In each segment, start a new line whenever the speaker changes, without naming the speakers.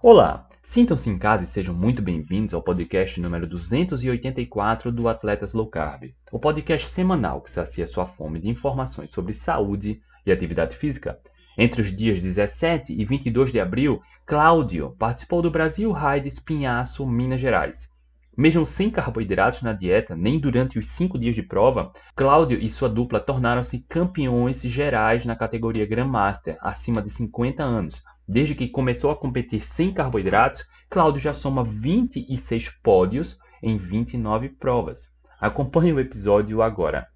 Olá, sintam-se em casa e sejam muito bem-vindos ao podcast número 284 do Atletas Low Carb, o podcast semanal que sacia sua fome de informações sobre saúde e atividade física. Entre os dias 17 e 22 de abril, Cláudio participou do Brasil Ride Espinhaço, Minas Gerais. Mesmo sem carboidratos na dieta, nem durante os cinco dias de prova, Cláudio e sua dupla tornaram-se campeões gerais na categoria Grandmaster, acima de 50 anos, Desde que começou a competir sem carboidratos, Cláudio já soma 26 pódios em 29 provas. Acompanhe o episódio agora.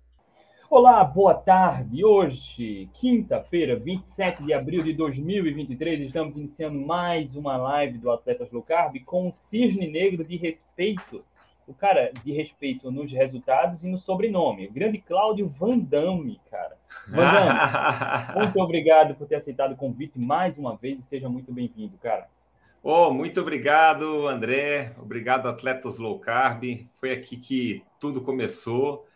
Olá, boa tarde. Hoje, quinta-feira, 27 de abril de 2023, estamos iniciando mais uma live do Atletas Low Carb com o cisne negro de respeito. O cara de respeito nos resultados e no sobrenome. O grande Cláudio Van Damme, cara. muito obrigado por ter aceitado o convite mais uma vez e seja muito bem-vindo, cara.
Oh, muito obrigado, André. Obrigado, Atletas Low Carb. Foi aqui que tudo começou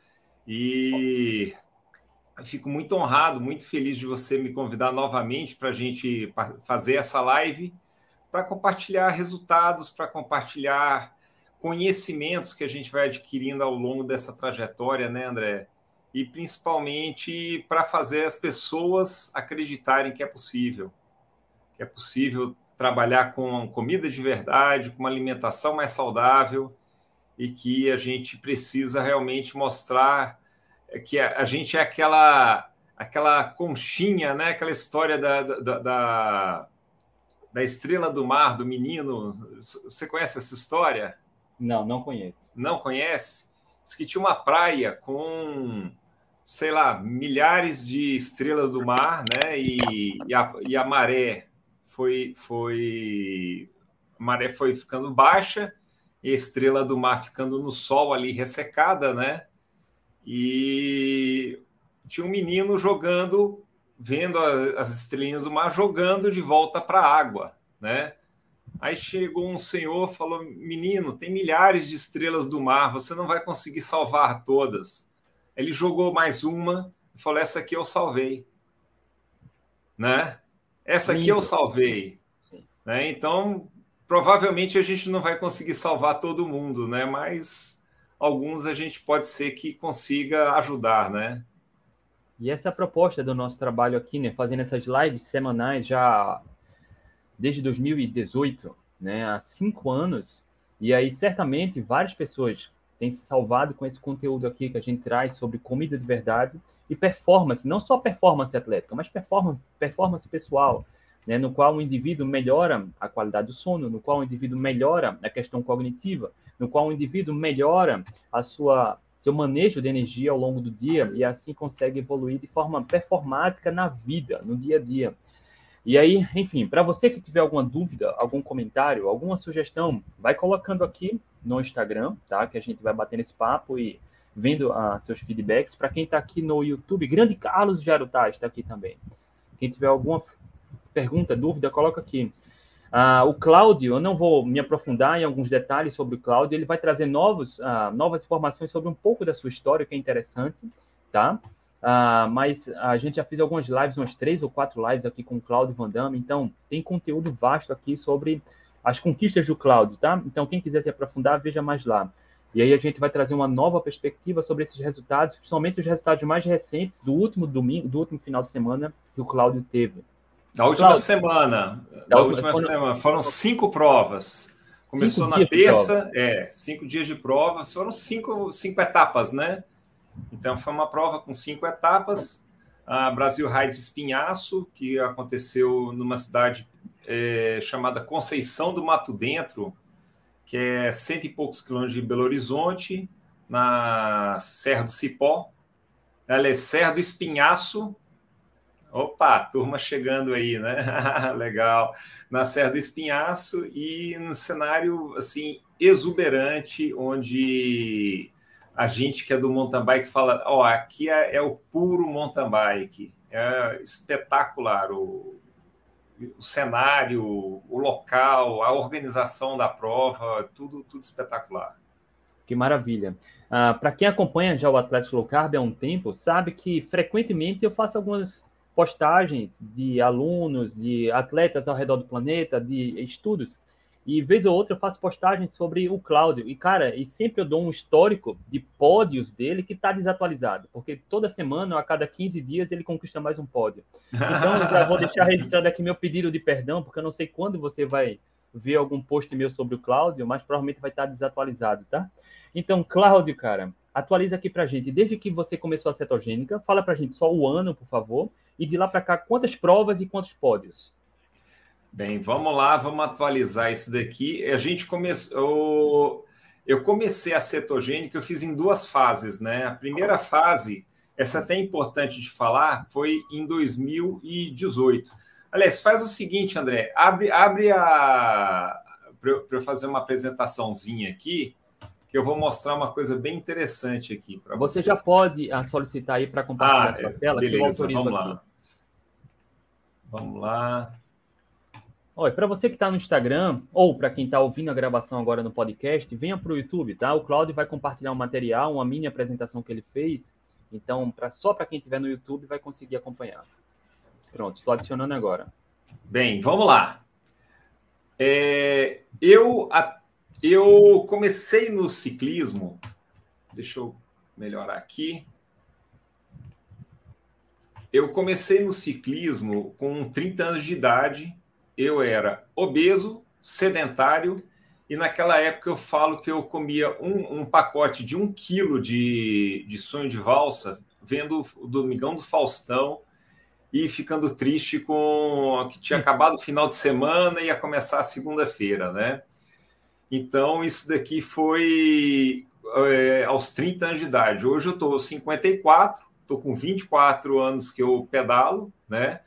e fico muito honrado, muito feliz de você me convidar novamente para a gente fazer essa live, para compartilhar resultados, para compartilhar conhecimentos que a gente vai adquirindo ao longo dessa trajetória, né, André? e principalmente para fazer as pessoas acreditarem que é possível, que é possível trabalhar com comida de verdade, com uma alimentação mais saudável e que a gente precisa realmente mostrar que a, gente é aquela aquela conchinha, né? Aquela história da, da, da, da estrela do mar, do menino. Você conhece essa história?
Não, não conheço.
Não conhece? Diz que tinha uma praia com sei lá, milhares de estrelas do mar, né? E, e, a, e a maré foi, foi a maré foi ficando baixa, e a estrela do mar ficando no sol ali ressecada, né? E tinha um menino jogando, vendo as estrelinhas do mar, jogando de volta para a água, né? Aí chegou um senhor, falou: Menino, tem milhares de estrelas do mar, você não vai conseguir salvar todas. Ele jogou mais uma e falou: essa aqui eu salvei. Né? Essa aqui eu salvei. Né? Então, provavelmente a gente não vai conseguir salvar todo mundo, né? Mas alguns a gente pode ser que consiga ajudar, né?
E essa é a proposta do nosso trabalho aqui, né? Fazendo essas lives semanais já desde 2018, né? Há cinco anos. E aí, certamente, várias pessoas tem se salvado com esse conteúdo aqui que a gente traz sobre comida de verdade e performance, não só performance atlética, mas performance, performance pessoal, né, no qual o indivíduo melhora a qualidade do sono, no qual o indivíduo melhora a questão cognitiva, no qual o indivíduo melhora a sua seu manejo de energia ao longo do dia e assim consegue evoluir de forma performática na vida, no dia a dia. E aí, enfim, para você que tiver alguma dúvida, algum comentário, alguma sugestão, vai colocando aqui no Instagram, tá? Que a gente vai bater esse papo e vendo uh, seus feedbacks. Para quem está aqui no YouTube, grande Carlos Jarutá está aqui também. Quem tiver alguma pergunta, dúvida, coloca aqui. Uh, o Cláudio, eu não vou me aprofundar em alguns detalhes sobre o Cláudio, ele vai trazer novos, uh, novas informações sobre um pouco da sua história, que é interessante, tá? Uh, mas a gente já fez algumas lives, umas três ou quatro lives aqui com o Cláudio Van Damme, então tem conteúdo vasto aqui sobre as conquistas do Cláudio, tá? Então quem quiser se aprofundar, veja mais lá. E aí a gente vai trazer uma nova perspectiva sobre esses resultados, principalmente os resultados mais recentes do último domingo, do último final de semana que o Cláudio teve.
Da última Cláudio, semana, da, da última foram, semana, foram cinco provas. Começou na terça, é, cinco dias de provas, foram cinco, cinco etapas, né? Então, foi uma prova com cinco etapas. A Brasil Ride Espinhaço, que aconteceu numa cidade é, chamada Conceição do Mato Dentro, que é cento e poucos quilômetros de Belo Horizonte, na Serra do Cipó. Ela é Serra do Espinhaço. Opa, turma chegando aí, né? Legal. Na Serra do Espinhaço e no cenário assim exuberante, onde a gente que é do mountain bike fala, ó, oh, aqui é, é, o puro mountain bike, é espetacular o, o cenário, o local, a organização da prova, tudo, tudo espetacular.
Que maravilha. Uh, Para quem acompanha já o Atlético Low Carb há um tempo, sabe que frequentemente eu faço algumas postagens de alunos, de atletas ao redor do planeta, de estudos, e vez ou outra eu faço postagens sobre o Cláudio. E, cara, e sempre eu dou um histórico de pódios dele que está desatualizado, porque toda semana, a cada 15 dias, ele conquista mais um pódio. Então, eu já vou deixar registrado aqui meu pedido de perdão, porque eu não sei quando você vai ver algum post meu sobre o Cláudio, mas provavelmente vai estar desatualizado, tá? Então, Cláudio, cara, atualiza aqui pra gente. Desde que você começou a cetogênica, fala pra gente só o ano, por favor, e de lá para cá, quantas provas e quantos pódios?
Bem, vamos lá, vamos atualizar isso daqui. A gente começou. Eu comecei a cetogênica, eu fiz em duas fases, né? A primeira fase, essa é até importante de falar, foi em 2018. Aliás, faz o seguinte, André, abre, abre a. Para eu fazer uma apresentaçãozinha aqui, que eu vou mostrar uma coisa bem interessante aqui
para você. Você já pode ah, solicitar aí para compartilhar ah, a sua tela,
beleza, que eu autorizo vamos aqui. Lá. Vamos lá.
Olha, para você que está no Instagram, ou para quem está ouvindo a gravação agora no podcast, venha para o YouTube, tá? O Claudio vai compartilhar um material, uma mini apresentação que ele fez. Então, pra, só para quem estiver no YouTube vai conseguir acompanhar. Pronto, estou adicionando agora.
Bem, vamos lá. É, eu, a, eu comecei no ciclismo. Deixa eu melhorar aqui. Eu comecei no ciclismo com 30 anos de idade eu era obeso, sedentário, e naquela época eu falo que eu comia um, um pacote de um quilo de, de sonho de valsa, vendo o Domingão do Faustão e ficando triste com que tinha acabado o final de semana e ia começar a segunda-feira, né? Então, isso daqui foi é, aos 30 anos de idade. Hoje eu estou 54, estou com 24 anos que eu pedalo, né?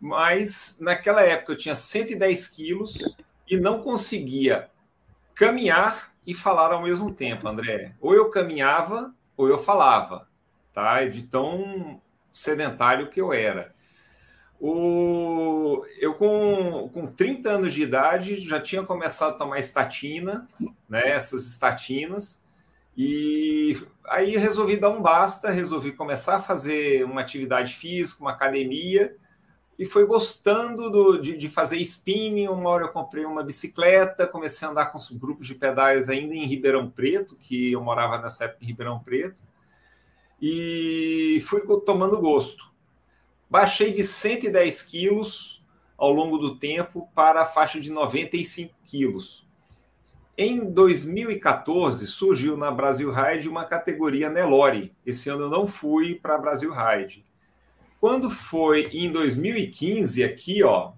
Mas naquela época eu tinha 110 quilos e não conseguia caminhar e falar ao mesmo tempo, André. Ou eu caminhava ou eu falava, tá? De tão sedentário que eu era. O... Eu, com, com 30 anos de idade, já tinha começado a tomar estatina, né? Essas estatinas. E aí resolvi dar um basta, resolvi começar a fazer uma atividade física, uma academia e foi gostando do, de, de, fazer spinning. Uma hora eu comprei uma bicicleta, comecei a andar com os grupos de pedais ainda em Ribeirão Preto, que eu morava nessa época em Ribeirão Preto, e fui tomando gosto. Baixei de 110 quilos ao longo do tempo para a faixa de 95 quilos. Em 2014 surgiu na Brasil Ride uma categoria Nelore. Esse ano eu não fui para a Brasil Ride quando foi em 2015, aqui, ó,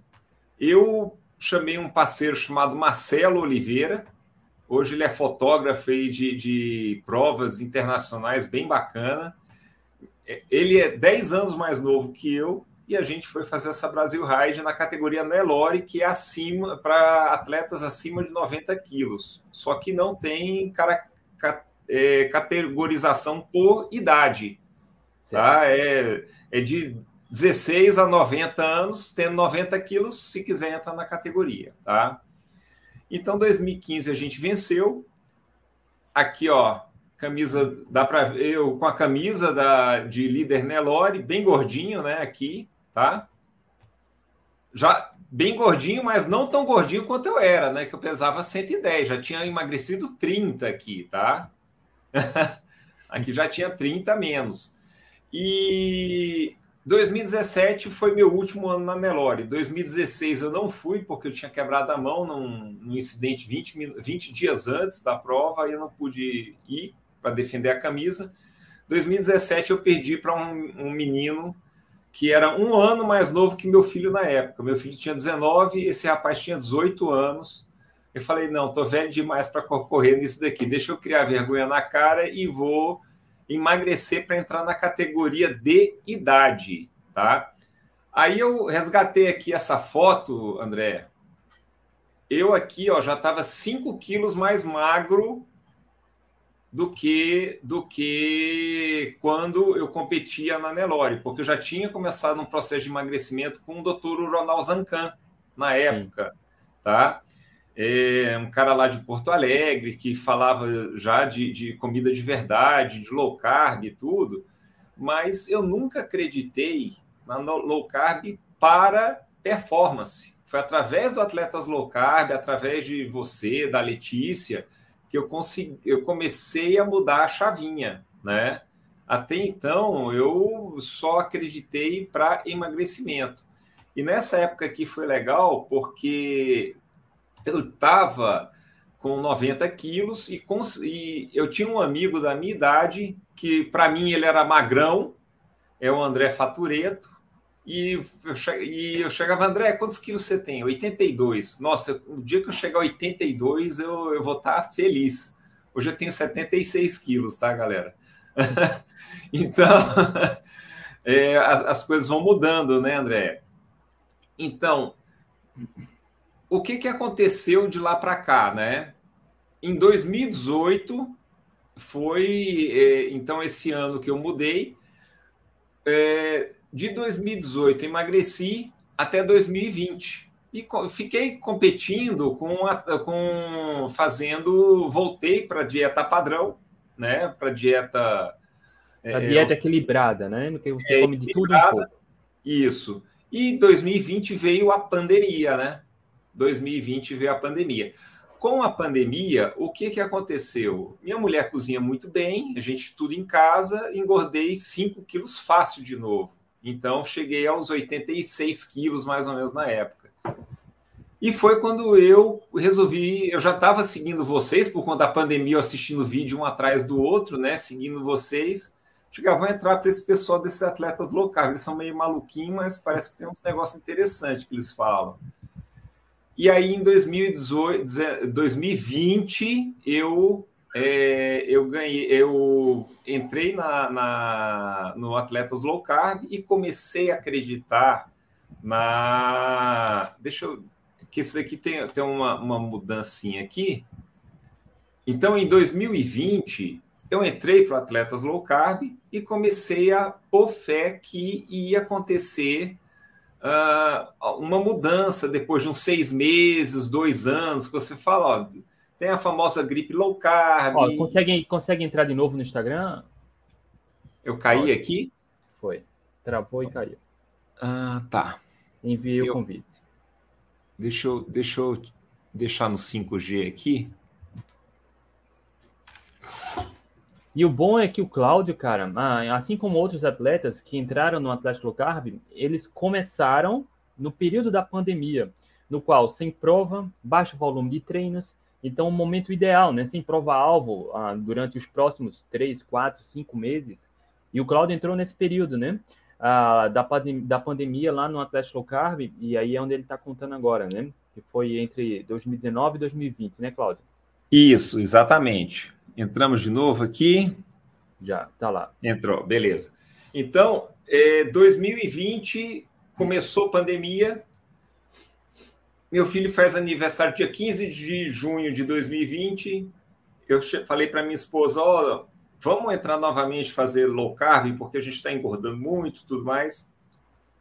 eu chamei um parceiro chamado Marcelo Oliveira. Hoje ele é fotógrafo aí de, de provas internacionais, bem bacana. Ele é 10 anos mais novo que eu e a gente foi fazer essa Brasil Ride na categoria Nelore, que é acima para atletas acima de 90 quilos. Só que não tem cara, é, categorização por idade. Tá? É, é de 16 a 90 anos, tendo 90 quilos, se quiser entrar na categoria, tá? Então, 2015 a gente venceu. Aqui, ó, camisa, dá para ver eu com a camisa da, de líder Nelore, bem gordinho, né? Aqui, tá? Já bem gordinho, mas não tão gordinho quanto eu era, né? Que eu pesava 110, já tinha emagrecido 30 aqui, tá? aqui já tinha 30 menos. E 2017 foi meu último ano na Nelore. 2016 eu não fui porque eu tinha quebrado a mão num, num incidente 20, 20 dias antes da prova e eu não pude ir para defender a camisa. 2017 eu perdi para um, um, menino que era um ano mais novo que meu filho na época. Meu filho tinha 19, esse rapaz tinha 18 anos. Eu falei: não, tô velho demais para correr nisso daqui. Deixa eu criar vergonha na cara e vou emagrecer para entrar na categoria de idade, tá? Aí eu resgatei aqui essa foto, André. Eu aqui, ó, já estava 5 quilos mais magro do que do que quando eu competia na Nelore, porque eu já tinha começado um processo de emagrecimento com o doutor Ronald Zancan na época, Sim. tá? É, um cara lá de Porto Alegre que falava já de, de comida de verdade, de low carb e tudo, mas eu nunca acreditei na low carb para performance. Foi através do Atletas Low Carb, através de você, da Letícia, que eu, consegui, eu comecei a mudar a chavinha, né? Até então, eu só acreditei para emagrecimento. E nessa época aqui foi legal porque eu estava com 90 quilos e, e, eu tinha um amigo da minha idade que, para mim, ele era magrão, é o André Fatureto, e eu, e eu chegava, André, quantos quilos você tem? 82. Nossa, o dia que eu chegar a 82, eu, eu vou estar tá feliz. Hoje eu tenho 76 quilos, tá, galera? então, é, as, as, coisas vão mudando, né, André? Então, o que, que aconteceu de lá para cá, né? Em 2018, foi, é, então, esse ano que eu mudei. É, de 2018 emagreci até 2020 e fiquei competindo com, a, com fazendo voltei para dieta padrão né? Para dieta
a é, dieta equilibrada né? No que você é, come de tudo um pouco.
Isso. E 2020 veio a pandemia né 2020 veio a pandemia com a pandemia, o que, que aconteceu? Minha mulher cozinha muito bem, a gente tudo em casa, engordei 5 quilos fácil de novo. Então, cheguei aos 86 quilos, mais ou menos, na época. E foi quando eu resolvi. Eu já estava seguindo vocês, por conta da pandemia, assistindo vídeo um atrás do outro, né? Seguindo vocês. Chegava ah, vou entrar para esse pessoal desses atletas locais. Eles são meio maluquinhos, mas parece que tem uns negócios interessantes que eles falam. E aí, em 2018, 2020, eu é, eu ganhei, eu entrei na, na, no Atletas Low Carb e comecei a acreditar na. Deixa eu. Que isso aqui tem, tem uma, uma mudancinha aqui. Então, em 2020, eu entrei para o Atletas Low Carb e comecei a pôr fé que ia acontecer uh, uma mudança depois de uns seis meses, dois anos, que você fala, ó, tem a famosa gripe low carb. Ó,
consegue, consegue entrar de novo no Instagram?
Eu caí Foi. aqui?
Foi. Travou e caiu.
Ah, tá.
Enviei eu... o convite.
Deixa eu, deixa eu deixar no 5G aqui.
E o bom é que o Cláudio, cara, assim como outros atletas que entraram no Atlético Low Carb, eles começaram no período da pandemia, no qual, sem prova, baixo volume de treinos, então, o momento ideal, né? Sem prova-alvo ah, durante os próximos três, quatro, cinco meses. E o Claudio entrou nesse período, né? Ah, da, pandem da pandemia lá no Atlético Low Carb, e aí é onde ele está contando agora, né? Que foi entre 2019 e 2020, né, Claudio?
Isso, exatamente. Entramos de novo aqui.
Já, tá lá.
Entrou, beleza. Então, é, 2020 começou a pandemia, meu filho faz aniversário dia 15 de junho de 2020. Eu falei para minha esposa: Ó, oh, vamos entrar novamente fazer low carb, porque a gente está engordando muito tudo mais.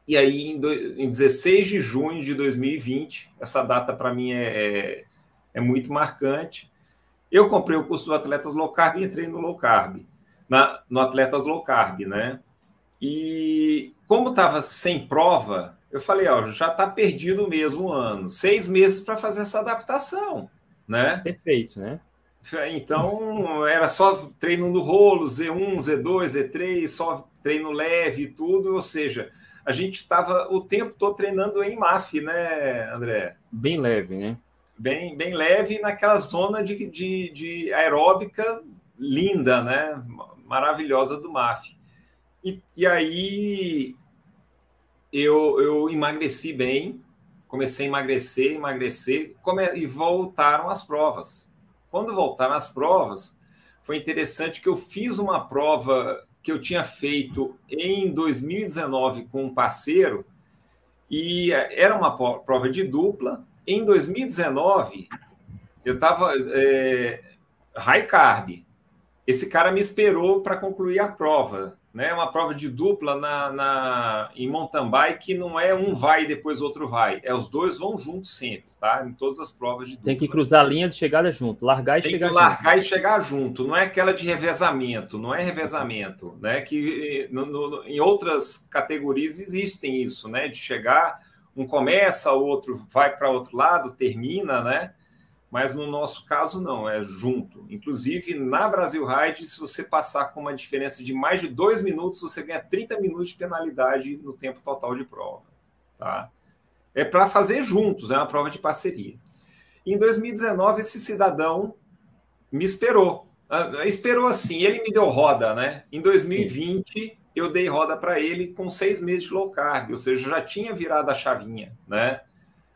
E aí, em, do, em 16 de junho de 2020, essa data para mim é, é, é, muito marcante. Eu comprei o curso do Atletas Low Carb e entrei no low carb, na, no Atletas Low Carb, né? E como estava sem prova, eu falei, ó, já está perdido mesmo o ano. Seis meses para fazer essa adaptação, né?
Perfeito, né?
Então, era só treino no rolo, Z1, Z2, Z3, só treino leve e tudo. Ou seja, a gente estava o tempo todo treinando em MAF, né, André?
Bem leve, né?
Bem, bem leve naquela zona de, de, de aeróbica linda, né? Maravilhosa do MAF. E, e aí eu, eu emagreci bem, comecei a emagrecer, emagrecer, come, e voltaram as provas. Quando voltaram as provas, foi interessante que eu fiz uma prova que eu tinha feito em 2019 com um parceiro, e era uma prova de dupla. Em 2019, eu estava é, high carb. Esse cara me esperou para concluir a prova. né? Uma prova de dupla na, na, em mountain bike não é um vai e depois outro vai. É os dois vão juntos sempre, tá? Em todas as provas de dupla.
Tem que cruzar a linha de chegada junto, largar e
Tem
chegar
que largar junto. e chegar junto. Não é aquela de revezamento, não é revezamento, né? Que no, no, em outras categorias existem isso, né? De chegar, um começa, outro vai para outro lado, termina, né? mas no nosso caso não, é junto. Inclusive, na Brasil Ride, se você passar com uma diferença de mais de dois minutos, você ganha 30 minutos de penalidade no tempo total de prova. Tá? É para fazer juntos, é uma prova de parceria. Em 2019, esse cidadão me esperou. Ah, esperou assim, ele me deu roda, né? Em 2020, eu dei roda para ele com seis meses de low carb, ou seja, já tinha virado a chavinha, né?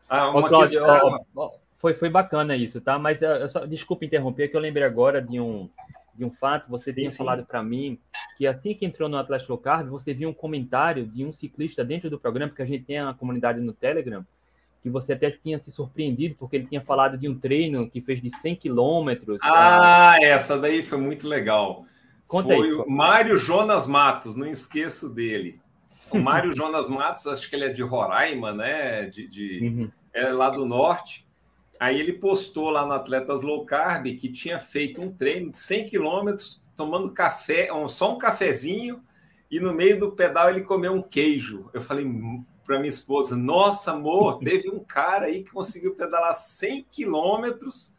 Ah, uma Ô, Cláudio, questão... ó, ó, foi, foi bacana isso, tá? Mas eu, eu só, desculpa interromper, que eu lembrei agora de um, de um fato. Você sim, tinha sim. falado para mim que assim que entrou no Atlético Low Carb, você viu um comentário de um ciclista dentro do programa, porque a gente tem a comunidade no Telegram, que você até tinha se surpreendido, porque ele tinha falado de um treino que fez de 100 quilômetros.
Ah, pra... essa daí foi muito legal. Conta foi aí, o Mário Jonas Matos, não esqueço dele. O Mário Jonas Matos, acho que ele é de Roraima, né? De, de... Uhum. É lá do norte. Aí ele postou lá no Atletas Low Carb que tinha feito um treino de 100 quilômetros tomando café, só um cafezinho, e no meio do pedal ele comeu um queijo. Eu falei para minha esposa: Nossa, amor, teve um cara aí que conseguiu pedalar 100 quilômetros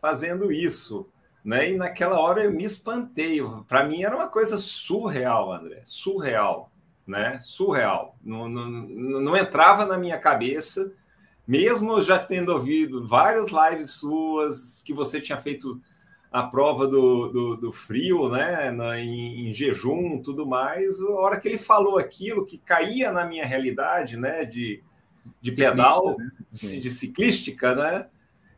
fazendo isso. Né? E naquela hora eu me espantei. Para mim era uma coisa surreal, André, surreal, né? Surreal. Não, não, não entrava na minha cabeça mesmo já tendo ouvido várias lives suas, que você tinha feito a prova do, do, do frio, né, na, em, em, jejum, tudo mais, a hora que ele falou aquilo que caía na minha realidade, né, de, de pedal, né? de, de, ciclística, né,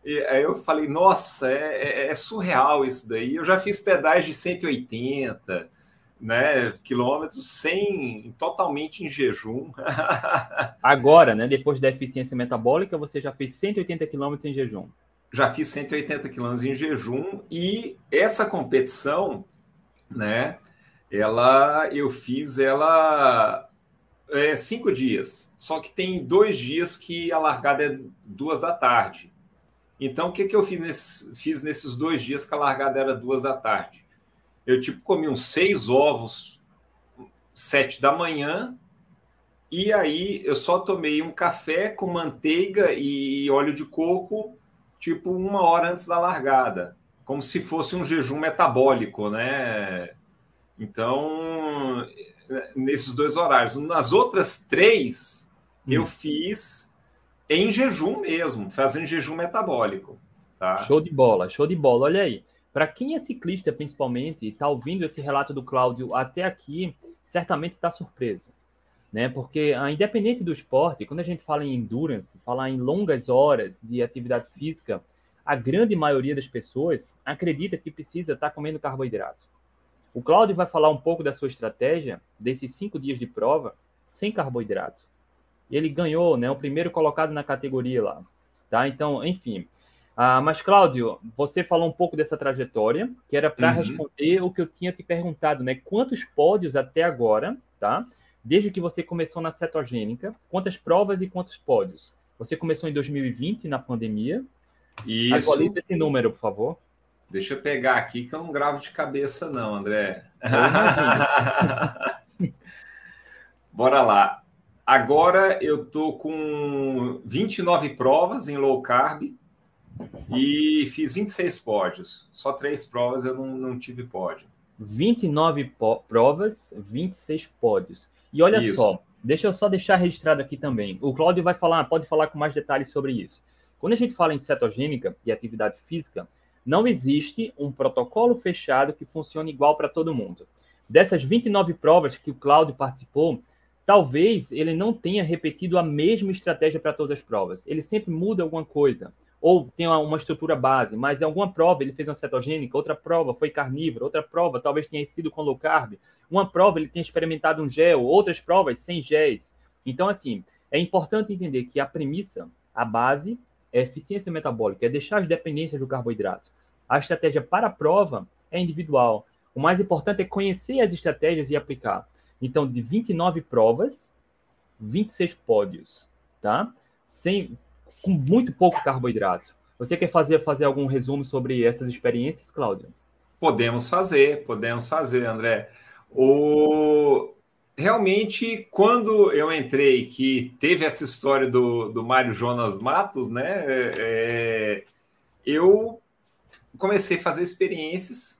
e aí eu falei, nossa, é, é, é surreal isso daí. Eu já fiz pedais de 180, né, quilômetros sem totalmente em jejum.
Agora, né, depois da eficiência metabólica, você já fez 180 quilômetros em jejum.
Já fiz 180 quilômetros em jejum e essa competição, né, ela eu fiz ela é, cinco dias. Só que tem dois dias que a largada é duas da tarde. Então, o que, que eu fiz, nesse, fiz nesses dois dias que a largada era duas da tarde? Eu, tipo, comi uns seis ovos, sete da manhã, e aí eu só tomei um café com manteiga e óleo de coco, tipo, uma hora antes da largada. Como se fosse um jejum metabólico, né? Então, nesses dois horários. Nas outras três, hum. eu fiz em jejum mesmo, fazendo jejum metabólico. Tá?
Show de bola, show de bola. Olha aí. Para quem é ciclista, principalmente, e está ouvindo esse relato do Cláudio até aqui, certamente está surpreso. Né? Porque, ah, independente do esporte, quando a gente fala em endurance, falar em longas horas de atividade física, a grande maioria das pessoas acredita que precisa estar tá comendo carboidrato. O Cláudio vai falar um pouco da sua estratégia desses cinco dias de prova sem carboidrato. Ele ganhou, né? O primeiro colocado na categoria lá. Tá? Então, enfim, ah, mas, Cláudio, você falou um pouco dessa trajetória, que era para uhum. responder o que eu tinha te perguntado, né? Quantos pódios até agora, tá? Desde que você começou na cetogênica, quantas provas e quantos pódios? Você começou em 2020, na pandemia.
Isso.
Atualiza esse número, por favor.
Deixa eu pegar aqui, que eu não gravo de cabeça, não, André. Bora lá. Agora eu tô com 29 provas em low carb, e fiz 26 pódios. Só três provas eu não, não tive pódio.
29 provas, 26 pódios. E olha isso. só, deixa eu só deixar registrado aqui também. O Cláudio vai falar, pode falar com mais detalhes sobre isso. Quando a gente fala em cetogênica e atividade física, não existe um protocolo fechado que funcione igual para todo mundo. Dessas 29 provas que o Cláudio participou, talvez ele não tenha repetido a mesma estratégia para todas as provas. Ele sempre muda alguma coisa ou tem uma estrutura base, mas em alguma prova ele fez uma cetogênica, outra prova foi carnívoro, outra prova talvez tenha sido com low carb, uma prova ele tenha experimentado um gel, outras provas sem géis. Então, assim, é importante entender que a premissa, a base, é eficiência metabólica, é deixar as dependências do carboidrato. A estratégia para a prova é individual. O mais importante é conhecer as estratégias e aplicar. Então, de 29 provas, 26 pódios, tá? Sem, com muito pouco carboidrato. Você quer fazer, fazer algum resumo sobre essas experiências, Cláudio?
Podemos fazer, podemos fazer, André. O... Realmente, quando eu entrei, que teve essa história do, do Mário Jonas Matos, né? É, eu comecei a fazer experiências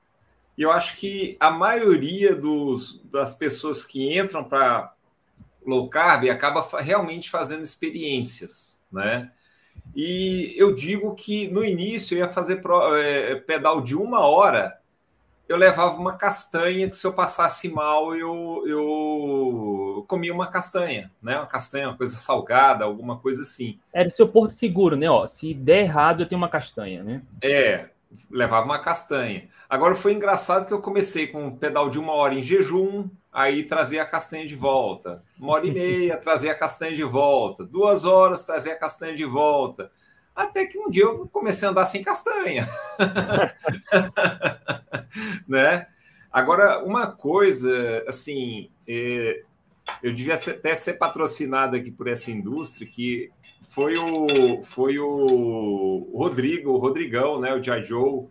e eu acho que a maioria dos, das pessoas que entram para low carb acaba realmente fazendo experiências, né? E eu digo que no início eu ia fazer é, pedal de uma hora, eu levava uma castanha que se eu passasse mal eu, eu comia uma castanha, né? Uma castanha, uma coisa salgada, alguma coisa assim.
Era o seu porto seguro, né? Ó, se der errado eu tenho uma castanha, né?
É, levava uma castanha. Agora foi engraçado que eu comecei com um pedal de uma hora em jejum, aí trazia a castanha de volta. Uma hora e meia, trazia a castanha de volta. Duas horas, trazia a castanha de volta. Até que um dia eu comecei a andar sem castanha. né? Agora, uma coisa, assim, é, eu devia até ser patrocinado aqui por essa indústria, que foi o, foi o Rodrigo, o Rodrigão, né, o Jai Joe,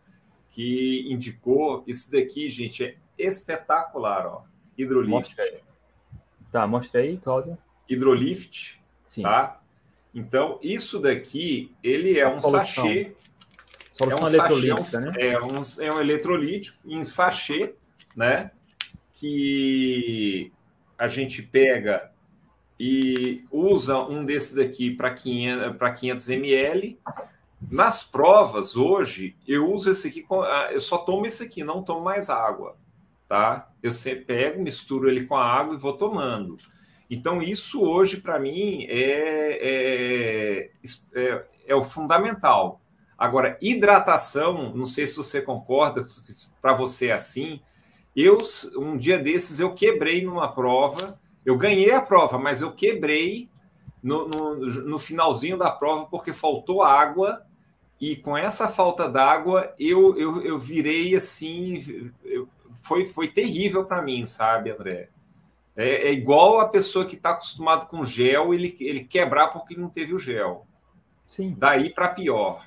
que indicou. Isso daqui, gente, é espetacular, ó. Hidrolift. Mostra.
Tá, mostra aí, Cláudio.
Hidrolift, Sim. tá? Então, isso daqui, ele é um solução. sachê. Solução é um eletrolítica, sachê, né? É um, é um eletrolítico em sachê, né? Que a gente pega e usa um desses aqui para 500, 500 ml. Nas provas, hoje, eu uso esse aqui, ah, eu só tomo esse aqui, não tomo mais água, tá? Eu sempre pego, misturo ele com a água e vou tomando. Então, isso hoje, para mim, é, é, é, é, o fundamental. Agora, hidratação, não sei se você concorda, para você é assim. Eu, um dia desses, eu quebrei numa prova, eu ganhei a prova, mas eu quebrei no, no, no finalzinho da prova porque faltou água e com essa falta d'água eu, eu, eu virei assim, eu, foi, foi terrível para mim, sabe, André? É, é igual a pessoa que está acostumado com gel, ele, ele quebrar porque não teve o gel. Sim. Daí para pior.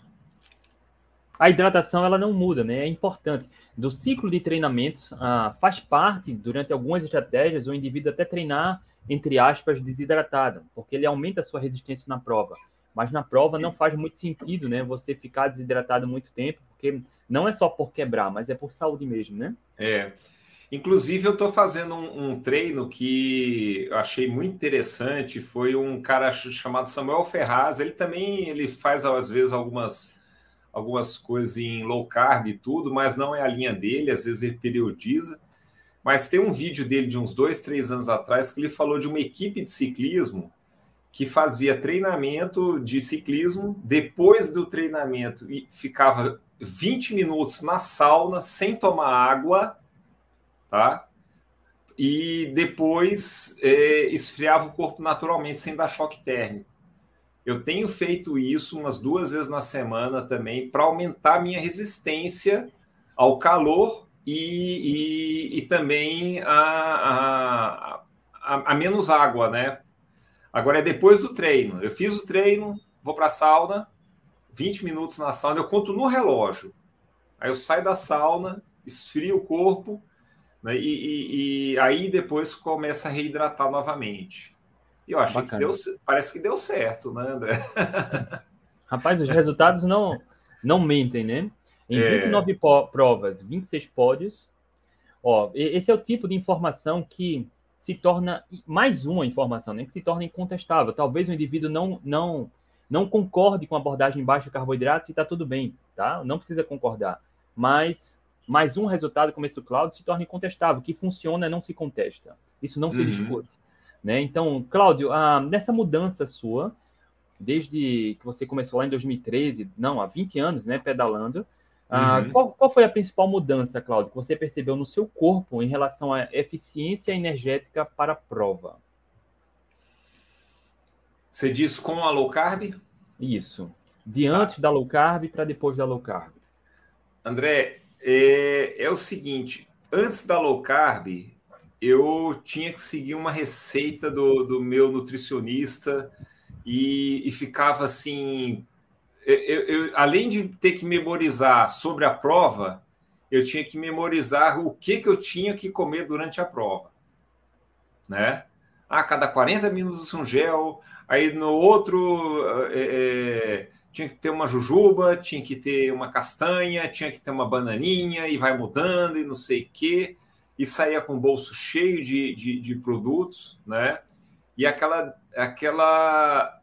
A hidratação ela não muda, né? É importante. Do ciclo de treinamentos, ah, faz parte, durante algumas estratégias, o indivíduo até treinar, entre aspas, desidratado, porque ele aumenta a sua resistência na prova. Mas na prova não faz muito sentido, né? Você ficar desidratado muito tempo, porque não é só por quebrar, mas é por saúde mesmo, né?
É. Inclusive, eu estou fazendo um, um, treino que eu achei muito interessante. Foi um cara chamado Samuel Ferraz. Ele também ele faz, às vezes, algumas, algumas coisas em low carb e tudo, mas não é a linha dele. Às vezes ele periodiza. Mas tem um vídeo dele de uns dois, três anos atrás que ele falou de uma equipe de ciclismo que fazia treinamento de ciclismo. Depois do treinamento, e ficava 20 minutos na sauna sem tomar água tá? E depois é, esfriava o corpo naturalmente, sem dar choque térmico. Eu tenho feito isso umas duas vezes na semana também para aumentar minha resistência ao calor e, e, e também a, a, a, a, menos água, né? Agora é depois do treino. Eu fiz o treino, vou para a sauna, 20 minutos na sauna, eu conto no relógio. Aí eu saio da sauna, esfrio o corpo, né? E, e, aí depois começa a reidratar novamente. E eu achei Bacana. que deu, parece que deu certo, né, André?
Rapaz, os resultados não, não mentem, né? Em é... 29 provas, 26 pódios. Ó, esse é o tipo de informação que se torna mais uma informação, né? Que se torna incontestável. Talvez o indivíduo não não não concorde com a abordagem baixa de carboidratos e está tudo bem, tá? Não precisa concordar. Mas mais um resultado como esse do Cláudio se torna incontestável. que funciona não se contesta. Isso não se uhum. discute. Né? Então, Cláudio, ah, nessa mudança sua, desde que você começou lá em 2013, não, há 20 anos, né, pedalando, ah, uhum. qual, qual, foi a principal mudança, Cláudio, que você percebeu no seu corpo em relação à eficiência energética para a prova?
Você diz com a low carb?
Isso. De antes da low carb para depois da low carb.
André, é, é o seguinte: antes da low carb, eu tinha que seguir uma receita do, do meu nutricionista e, e ficava assim. Eu, eu, além de ter que memorizar sobre a prova, eu tinha que memorizar o que, que eu tinha que comer durante a prova. Né? A ah, cada 40 minutos um gel, aí no outro é, tinha que ter uma jujuba, tinha que ter uma castanha, tinha que ter uma bananinha, e vai mudando e não sei o quê, e saía com o bolso cheio de, de, de produtos, né? E aquela, aquela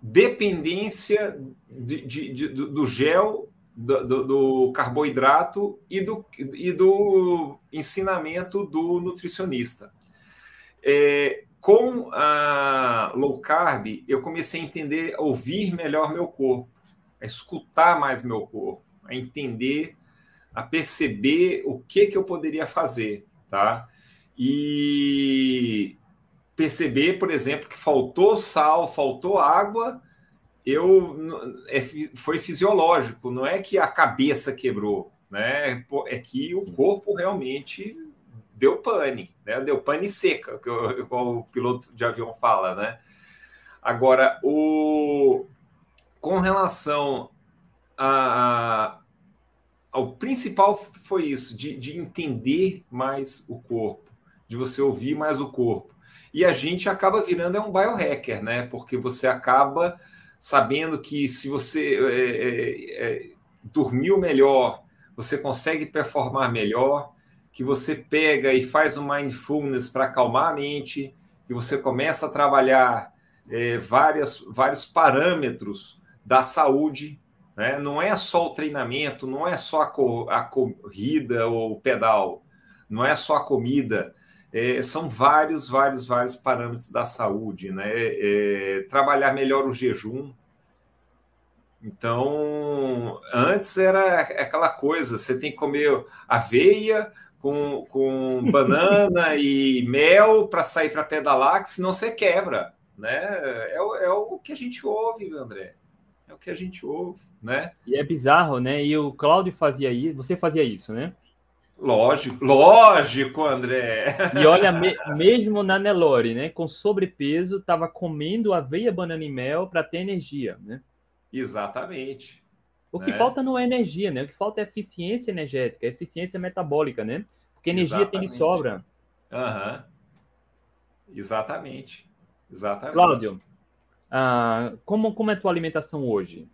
dependência de, de, de, do gel, do, do, carboidrato e do, e do ensinamento do nutricionista. É, com a low carb, eu comecei a entender, a ouvir melhor meu corpo, a escutar mais meu corpo, a entender, a perceber o que, que eu poderia fazer, tá? E perceber, por exemplo, que faltou sal, faltou água, eu é, foi fisiológico, não é que a cabeça quebrou, né? É que o corpo realmente deu pane, né? Deu pane seca, que eu, o piloto de avião fala, né? Agora, o com relação a, ao principal foi isso, de, de entender mais o corpo, de você ouvir mais o corpo e a gente acaba virando é um biohacker, né? Porque você acaba sabendo que se você é, é, é, dormiu melhor, você consegue performar melhor, que você pega e faz um mindfulness para acalmar a mente, que você começa a trabalhar é, várias, vários parâmetros da saúde. Né? Não é só o treinamento, não é só a, co a corrida ou o pedal, não é só a comida é, são vários, vários, vários parâmetros da saúde, né? É, trabalhar melhor o jejum. Então, antes era aquela coisa: você tem que comer aveia com, com banana e mel para sair para pedalar, que senão você quebra, né? É, é o que a gente ouve, André. É o que a gente ouve, né?
E é bizarro, né? E o Cláudio fazia isso, você fazia isso, né?
Lógico, lógico, André.
E olha, me, mesmo na Nelore, né, com sobrepeso, estava comendo aveia, banana e mel para ter energia, né?
Exatamente.
O que né? falta não é energia, né? O que falta é eficiência energética, eficiência metabólica, né? Porque energia Exatamente. tem de sobra.
Uhum. Exatamente. Exatamente.
Cláudio, ah, como, como é a tua alimentação hoje?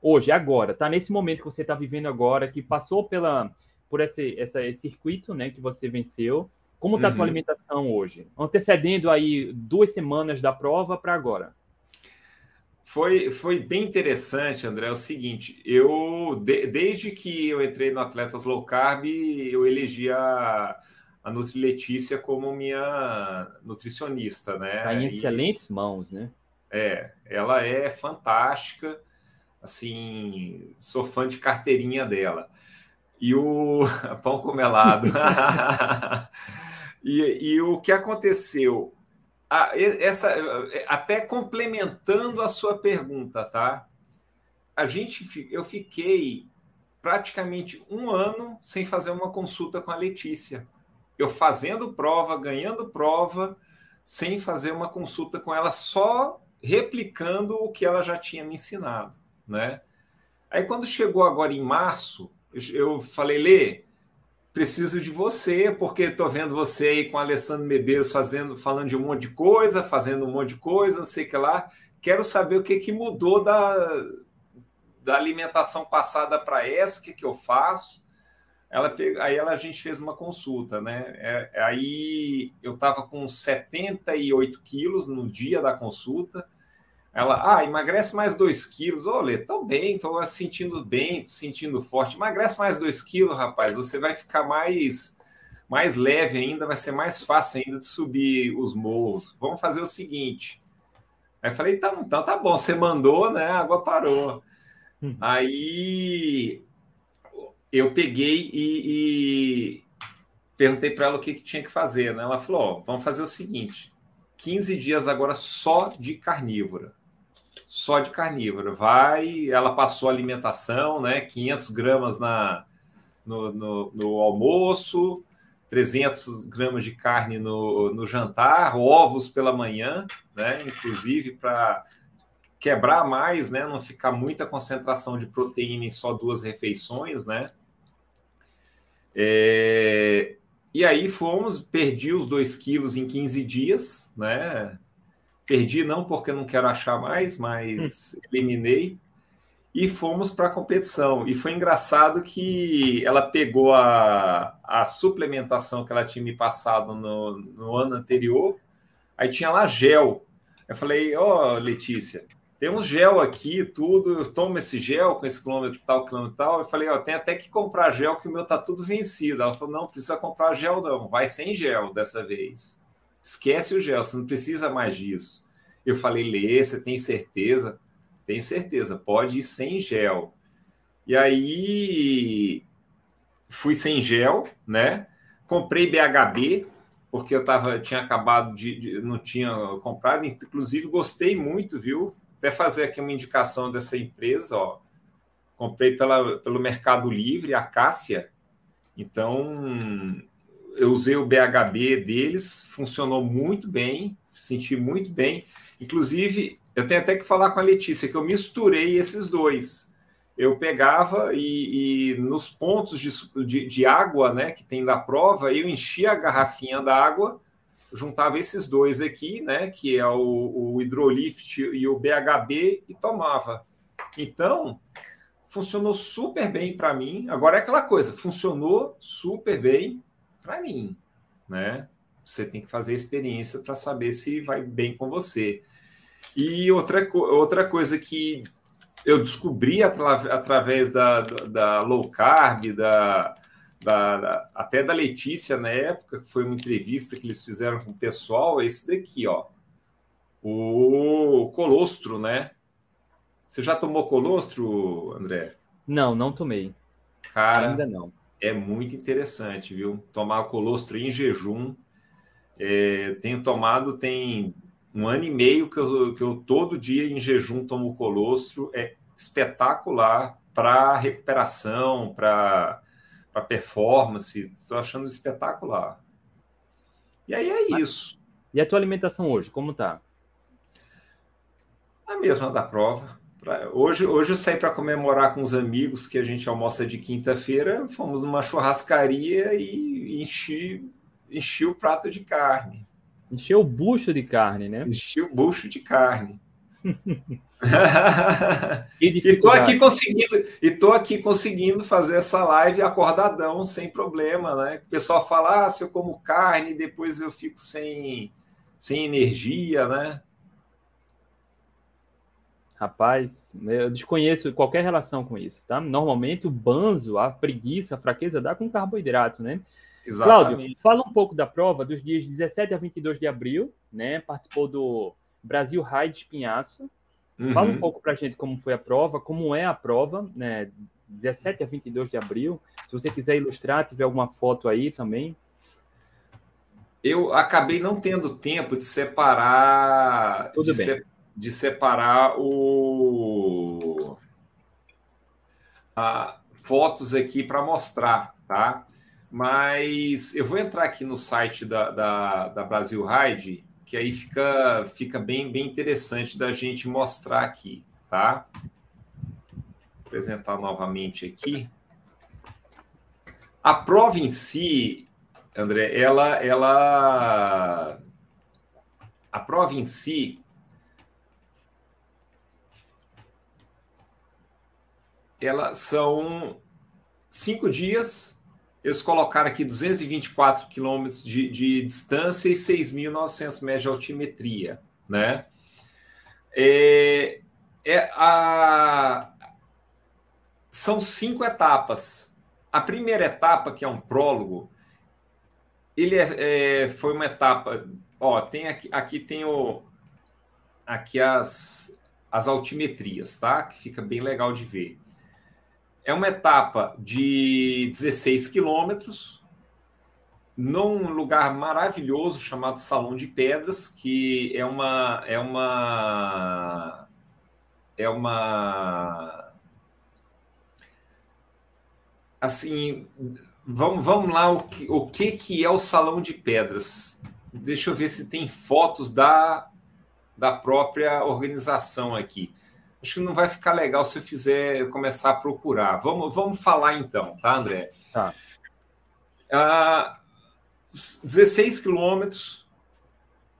Hoje, agora, tá nesse momento que você está vivendo agora, que passou pela por esse, essa, esse circuito né, que você venceu. Como está uhum. a tua uhum. alimentação hoje? Antecedendo aí duas semanas da prova para agora.
Foi, foi bem interessante, André. É o seguinte, eu de, desde que eu entrei no Atletas Low Carb, eu elegi a, a Nutri Letícia como minha nutricionista, né?
Está em excelentes mãos, né?
É, ela é fantástica. Assim, sou fã de carteirinha dela e o pão com melado. e, e, o que aconteceu? Ah, essa, até complementando a sua pergunta, tá? A gente, eu fiquei praticamente um ano sem fazer uma consulta com a Letícia. Eu fazendo prova, ganhando prova, sem fazer uma consulta com ela, só replicando o que ela já tinha me ensinado, né? Aí quando chegou agora em março, eu falei, Lê, preciso de você, porque estou vendo você aí com o Alessandro Medeiros fazendo, falando de um monte de coisa, fazendo um monte de coisa, não sei o que lá. Quero saber o que, que mudou da, da alimentação passada para essa, o que, que eu faço. Ela, aí ela, a gente fez uma consulta, né? É, aí eu estava com 78 quilos no dia da consulta, ela, ah, emagrece mais 2 quilos. Olha, tão bem, estou sentindo bem, sentindo forte. Emagrece mais 2 quilos, rapaz. Você vai ficar mais, mais leve ainda, vai ser mais fácil ainda de subir os morros. Vamos fazer o seguinte. Aí falei, tá, então tá bom, você mandou, né? A água parou. Hum. Aí eu peguei e, e perguntei para ela o que, que tinha que fazer, né? Ela falou: ó, vamos fazer o seguinte: 15 dias agora só de carnívora só de carnívoro. Vai, ela passou alimentação, né? 500 gramas na, no, no, no almoço, 300 gramas de carne no, no jantar, ovos pela manhã, né? Inclusive para quebrar mais, né? Não ficar muita concentração de proteína em só duas refeições, né? É... E aí fomos, perdi os 2 quilos em 15 dias, né? Perdi não porque não quero achar mais, mas hum. eliminei e fomos para a competição. E foi engraçado que ela pegou a, a suplementação que ela tinha me passado no, no ano anterior, aí tinha lá gel. Eu falei, ó, oh, Letícia, tem um gel aqui, tudo, eu tomo esse gel com esse quilômetro tal, quilômetro tal. Eu falei, ó, tem até que comprar gel que o meu tá tudo vencido. Ela falou, não, precisa comprar gel não, vai sem gel dessa vez. Esquece o gel, você não precisa mais disso. Eu falei, Lê, você tem certeza? Tenho certeza, pode ir sem gel. E aí fui sem gel, né? Comprei BHB, porque eu tava, tinha acabado de, de, não tinha comprado, inclusive gostei muito, viu? Até fazer aqui uma indicação dessa empresa, ó. Comprei pela, pelo Mercado Livre, a Cássia. Então, eu usei o BHB deles, funcionou muito bem, senti muito bem. Inclusive, eu tenho até que falar com a Letícia que eu misturei esses dois. Eu pegava e, e nos pontos de, de, de, água né, que tem da prova, eu enchia a garrafinha d'água, juntava esses dois aqui, né, que é o, o Hidrolift e o BHB, e tomava. Então, funcionou super bem para mim. Agora é aquela coisa, funcionou super bem para mim, né? Você tem que fazer a experiência para saber se vai bem com você. E outra, outra coisa que eu descobri atra, através da, da low carb, da, da, da, até da Letícia na época, que foi uma entrevista que eles fizeram com o pessoal, é esse daqui, ó. O colostro, né? Você já tomou colostro, André?
Não, não tomei.
Cara, ainda não. É muito interessante, viu? Tomar colostro em jejum. É, tenho tomado tem um ano e meio que eu, que eu todo dia em jejum tomo colostro, é espetacular para recuperação, para performance. Estou achando espetacular. E aí é isso.
E a tua alimentação hoje, como tá?
A mesma da prova. Hoje, hoje eu saí para comemorar com os amigos que a gente almoça de quinta-feira. Fomos numa churrascaria e enchi, enchi o prato de carne.
Encheu o bucho de carne, né?
Encheu o bucho de carne. e tô aqui conseguindo e tô aqui conseguindo fazer essa live acordadão sem problema, né? O pessoal fala, ah, se eu como carne, depois eu fico sem sem energia, né?
Rapaz, eu desconheço qualquer relação com isso, tá? Normalmente o banzo, a preguiça, a fraqueza dá com carboidrato, né? Exatamente. Cláudio, fala um pouco da prova dos dias 17 a 22 de abril, né? Participou do Brasil Ride Espinhaço. Uhum. Fala um pouco para a gente como foi a prova, como é a prova, né? 17 a 22 de abril. Se você quiser ilustrar, tiver alguma foto aí também.
Eu acabei não tendo tempo de separar, de. Se, de separar o a, fotos aqui para mostrar, tá? Mas eu vou entrar aqui no site da, da, da Brasil Ride, que aí fica, fica bem, bem interessante da gente mostrar aqui, tá? Vou apresentar novamente aqui. A prova em si, André, ela, ela, a prova em si, ela são cinco dias eles colocaram aqui 224 quilômetros de, de distância e 6.900 metros de altimetria, né? É, é a... São cinco etapas. A primeira etapa, que é um prólogo, ele é, é, foi uma etapa. Ó, tem aqui, aqui tem o aqui as, as altimetrias, tá? Que fica bem legal de ver. É uma etapa de 16 quilômetros, num lugar maravilhoso chamado Salão de Pedras, que é uma é uma é uma assim, vamos, vamos lá, o que, o que que é o Salão de Pedras? Deixa eu ver se tem fotos da, da própria organização aqui. Acho que não vai ficar legal se eu fizer começar a procurar. Vamos, vamos falar então, tá, André?
Tá.
Ah, 16 quilômetros,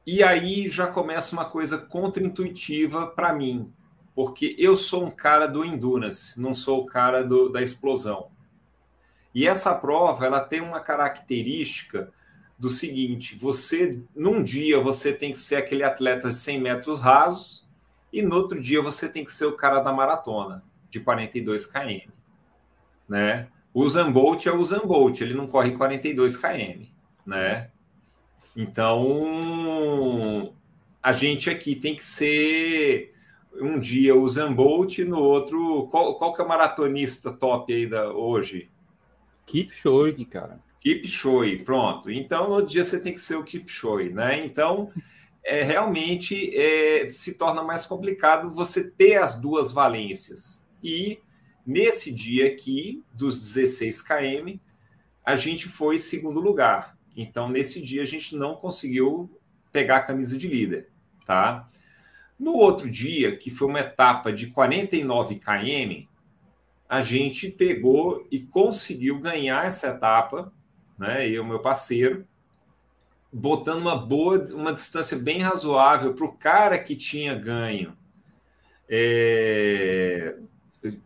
e aí já começa uma coisa contraintuitiva para mim, porque eu sou um cara do endurance, não sou o cara do, da explosão. E essa prova ela tem uma característica do seguinte: você num dia você tem que ser aquele atleta de 100 metros rasos e no outro dia você tem que ser o cara da maratona de 42 km, né? O Zambolt é o Zambolt, ele não corre 42 km, né? Então, a gente aqui tem que ser um dia o Zambolt, no outro. Qual, qual que é o maratonista top aí da, hoje?
Shoy, cara.
Shoy, pronto. Então, no dia você tem que ser o Shoy, né? Então, é, realmente é, se torna mais complicado você ter as duas valências. E nesse dia aqui, dos 16 km, a gente foi segundo lugar. Então, nesse dia, a gente não conseguiu pegar a camisa de líder, tá? No outro dia, que foi uma etapa de 49 km, a gente pegou e conseguiu ganhar essa etapa, né? Eu, meu parceiro, botando uma boa, uma distância bem razoável para o cara que tinha ganho. É,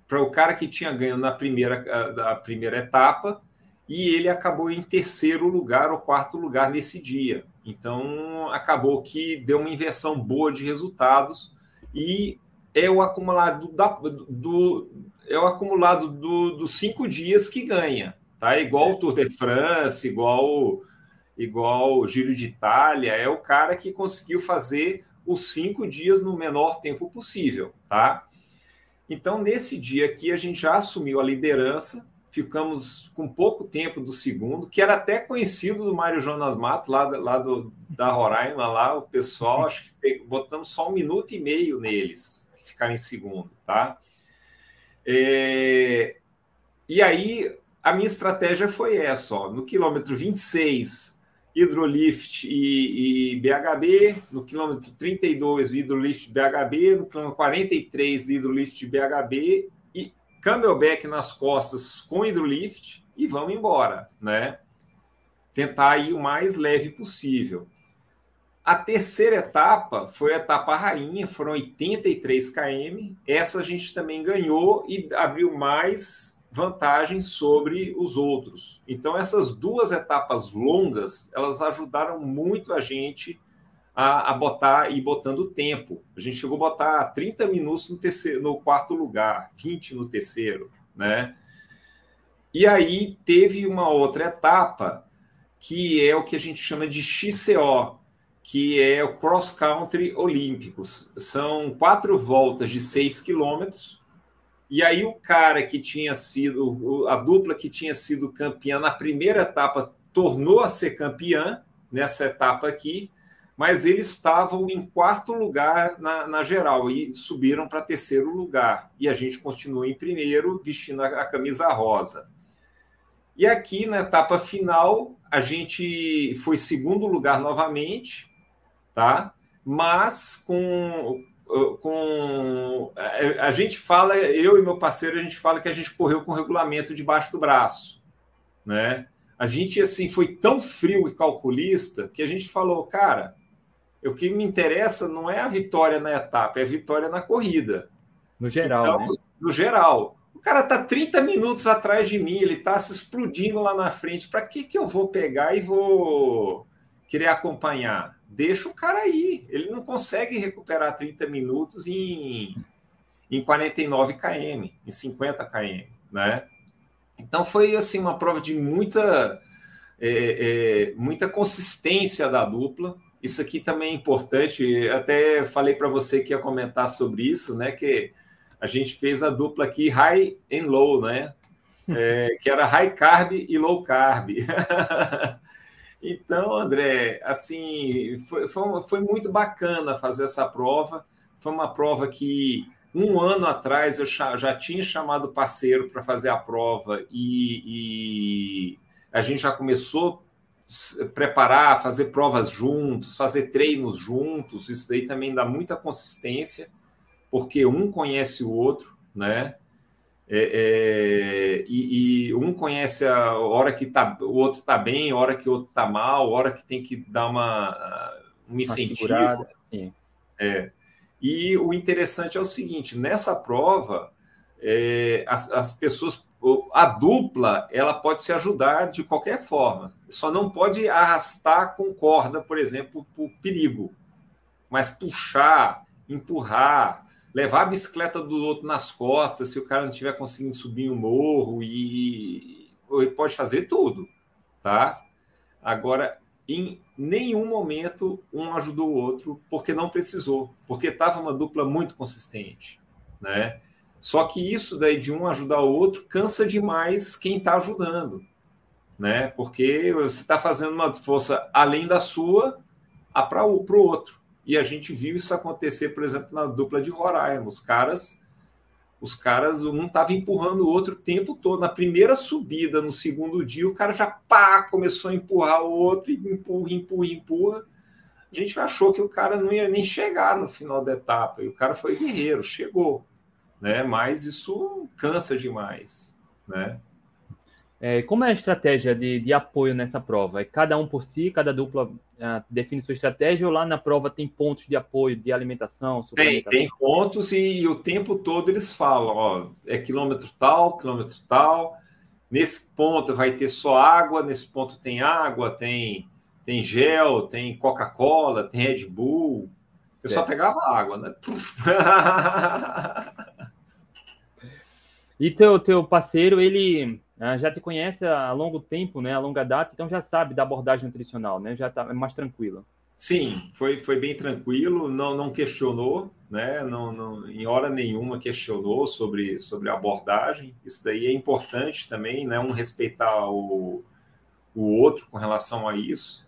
para o cara que tinha ganho na primeira, a, a primeira etapa, e ele acabou em terceiro lugar ou quarto lugar nesse dia. Então acabou que deu uma inversão boa de resultados e é o acumulado da, do é o acumulado do, dos cinco dias que ganha, tá? Igual o Tour de France, igual igual o Giro de Itália, é o cara que conseguiu fazer os cinco dias no menor tempo possível, tá? Então nesse dia aqui a gente já assumiu a liderança ficamos com pouco tempo do segundo, que era até conhecido do Mário Jonas Mato, lá, lá do, da Roraima, lá o pessoal, acho que botamos só um minuto e meio neles, que ficaram em segundo, tá? É, e aí, a minha estratégia foi essa, ó, no quilômetro 26, hidrolift e, e BHB, no quilômetro 32, hidrolift BHB, no quilômetro 43, hidrolift BHB camelback nas costas com hidrolift e vamos embora, né? Tentar ir o mais leve possível. A terceira etapa foi a etapa rainha, foram 83 km. Essa a gente também ganhou e abriu mais vantagem sobre os outros. Então essas duas etapas longas, elas ajudaram muito a gente a, a botar e botando tempo. A gente chegou a botar 30 minutos no, terceiro, no quarto lugar, 20 no terceiro, né? E aí teve uma outra etapa que é o que a gente chama de XCO, que é o Cross Country Olímpicos. São quatro voltas de seis quilômetros. E aí o cara que tinha sido, a dupla que tinha sido campeã na primeira etapa tornou a ser campeã nessa etapa aqui mas eles estavam em quarto lugar na, na geral e subiram para terceiro lugar. E a gente continua em primeiro, vestindo a, a camisa rosa. E aqui na etapa final, a gente foi segundo lugar novamente, tá? Mas com com a gente fala, eu e meu parceiro, a gente fala que a gente correu com o regulamento debaixo do braço, né? A gente assim foi tão frio e calculista que a gente falou, cara, o que me interessa não é a vitória na etapa, é a vitória na corrida.
No geral, então, né?
No geral. O cara tá 30 minutos atrás de mim, ele tá se explodindo lá na frente. Para que que eu vou pegar e vou querer acompanhar? Deixa o cara aí. Ele não consegue recuperar 30 minutos em, em 49 km, em 50 km, né? Então foi assim uma prova de muita é, é, muita consistência da dupla. Isso aqui também é importante. Até falei para você que ia comentar sobre isso, né? Que a gente fez a dupla aqui high and low, né? É, que era high carb e low carb. então, André, assim, foi, foi, foi muito bacana fazer essa prova. Foi uma prova que Um ano atrás eu já tinha chamado parceiro para fazer a prova e, e, a gente já começou a preparar, fazer provas juntos, fazer treinos juntos. Isso daí também dá muita consistência, porque um conhece o outro, né? É, é, e, e, um conhece a hora que tá, o outro está bem, a hora que o outro está mal, a hora que tem que dar uma, um incentivo. Uma é. E o interessante é o seguinte: nessa prova, é, as, as pessoas, a dupla, ela pode se ajudar de qualquer forma. Só não pode arrastar com corda, por exemplo, por perigo. Mas puxar, empurrar, levar a bicicleta do outro nas costas, se o cara não estiver conseguindo subir um morro e, e pode fazer tudo, tá? Agora, em nenhum momento um ajudou o outro porque não precisou, porque estava uma dupla muito consistente, né? Só que isso daí de um ajudar o outro cansa demais quem está ajudando, né? Porque você está fazendo uma força além da sua para o outro. E a gente viu isso acontecer, por exemplo, na dupla de Roraima. Os caras os caras, um estava empurrando o outro o tempo todo. Na primeira subida, no segundo dia, o cara já pá, começou a empurrar o outro, e empurra, empurra, empurra. A gente achou que o cara não ia nem chegar no final da etapa. E o cara foi guerreiro, chegou. Né? Mas isso cansa demais. Né?
É, como é a estratégia de, de apoio nessa prova? É cada um por si, cada dupla uh, define sua estratégia ou lá na prova tem pontos de apoio, de alimentação?
Tem, tem pontos e, e, o tempo todo eles falam, ó, é quilômetro tal, quilômetro tal, nesse ponto vai ter só água, nesse ponto tem água, tem, tem gel, tem Coca-Cola, tem Red Bull. Eu certo. só pegava água, né?
e teu, teu parceiro, ele já te conhece há longo tempo, né, a longa data, então já sabe da abordagem nutricional, né, já está mais tranquilo.
Sim, foi, foi bem tranquilo, não, não questionou, né, não, não, em hora nenhuma questionou sobre, sobre a abordagem. Isso daí é importante também, né, um respeitar o, o outro com relação a isso.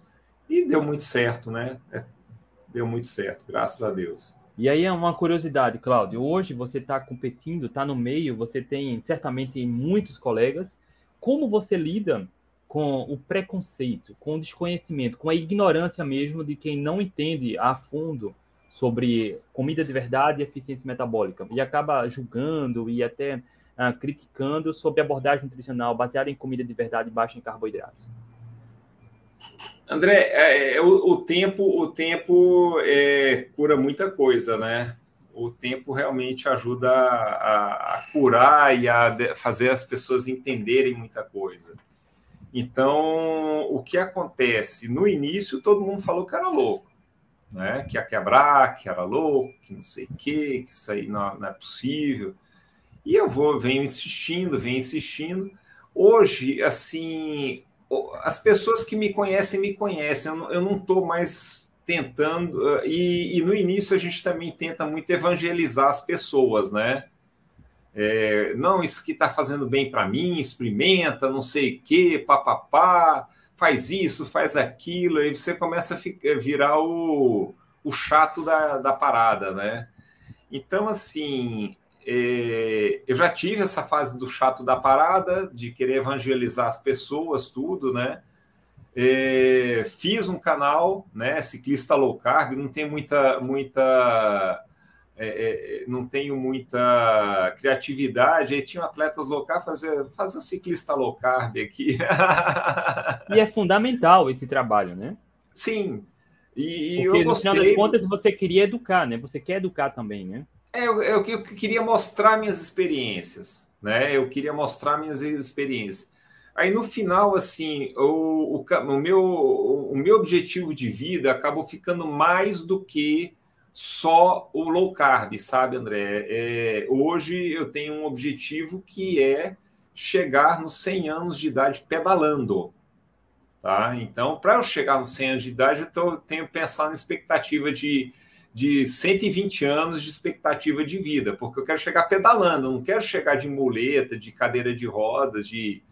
E deu muito certo, né? É, deu muito certo, graças a Deus.
E aí é uma curiosidade, Cláudio. Hoje você está competindo, está no meio, você tem certamente muitos colegas como você lida com o preconceito, com o desconhecimento, com a ignorância mesmo de quem não entende a fundo sobre comida de verdade e eficiência metabólica e acaba julgando e até uh, criticando sobre abordagem nutricional baseada em comida de verdade baixa em carboidratos.
André, é, é, o, o, tempo, o tempo é, cura muita coisa, né? O tempo realmente ajuda a, a, curar e a fazer as pessoas entenderem muita coisa. Então, o que acontece? No início, todo mundo falou que era louco, né? que ia quebrar, que era louco, que não sei o quê, que isso aí não, não é possível. E eu vou, venho insistindo, venho insistindo. Hoje, assim, as pessoas que me conhecem, me conhecem. Eu não estou mais tentando, eh, e, e, no início a gente também tenta muito evangelizar as pessoas, né? É, não, isso que está fazendo bem para mim, experimenta, não sei o quê, papapá, faz isso, faz aquilo, aí você começa a ficar, virar o, o chato da, da parada, né? Então, assim, é, eu já tive essa fase do chato da parada, de querer evangelizar as pessoas, tudo, né? É, fiz um canal, né, ciclista low carb, não tem muita, muita, é, é, não tenho muita criatividade. Aí tinha atletas low carb fazer, fazer um ciclista low carb aqui.
e é fundamental esse trabalho, né?
Sim. E,
e Porque, eu gostei. No final das contas, você queria educar, né? Você quer educar também, né?
É, eu, eu, eu queria mostrar minhas experiências, né? Eu queria mostrar minhas experiências. Aí no final, assim, o, o, o, meu, o meu objetivo de vida acabou ficando mais do que só o low carb, sabe, André? É, hoje eu tenho um objetivo que é chegar nos 100 anos de idade pedalando. Tá? Então, para eu chegar nos 100 anos de idade, eu tô, tenho pensado na expectativa de, de 120 anos de expectativa de vida, porque eu quero chegar pedalando, não quero chegar de muleta, de cadeira de rodas, de,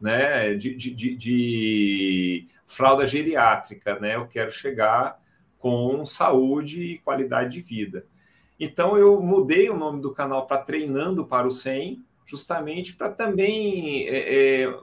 né, de, de, de, fralda geriátrica, né? Eu quero chegar com saúde e qualidade de vida. Então eu mudei o nome do canal para Treinando para o 100, justamente para também é, é,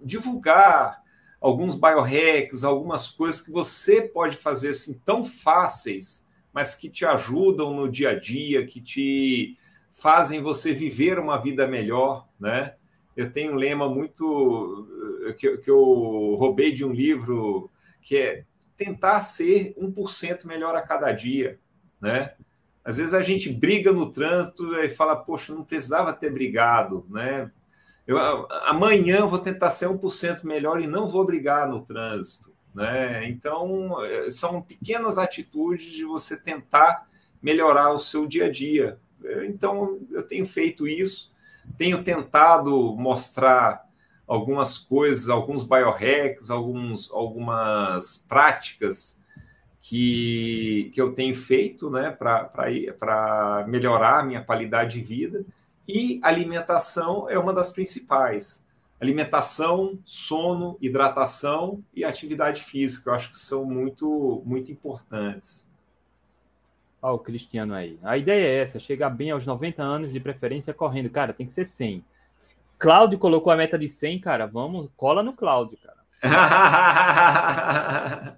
divulgar alguns biohacks, algumas coisas que você pode fazer assim tão fáceis, mas que te ajudam no dia a dia, que te fazem você viver uma vida melhor, né? Eu tenho um lema muito eh, que, que eu roubei de um livro que é tentar ser 1% melhor a cada dia, né? Às vezes a gente briga no trânsito e fala, poxa, não precisava ter brigado, né? Eu, amanhã vou tentar ser 1% melhor e não vou brigar no trânsito, né? Então, eh, são pequenas atitudes de você tentar melhorar o seu dia a dia. Então, eu tenho feito isso, tenho tentado mostrar algumas coisas, alguns biohacks, alguns, algumas práticas que, que eu tenho feito né, para melhorar a minha qualidade de vida. E alimentação é uma das principais. Alimentação, sono, hidratação e atividade física, eu acho que são muito, muito importantes.
Olha o Cristiano aí. A ideia é essa: chegar bem aos 90 anos, de preferência correndo. Cara, tem que ser 100. Cláudio colocou a meta de 100, cara. Vamos, cola no Cláudio, cara.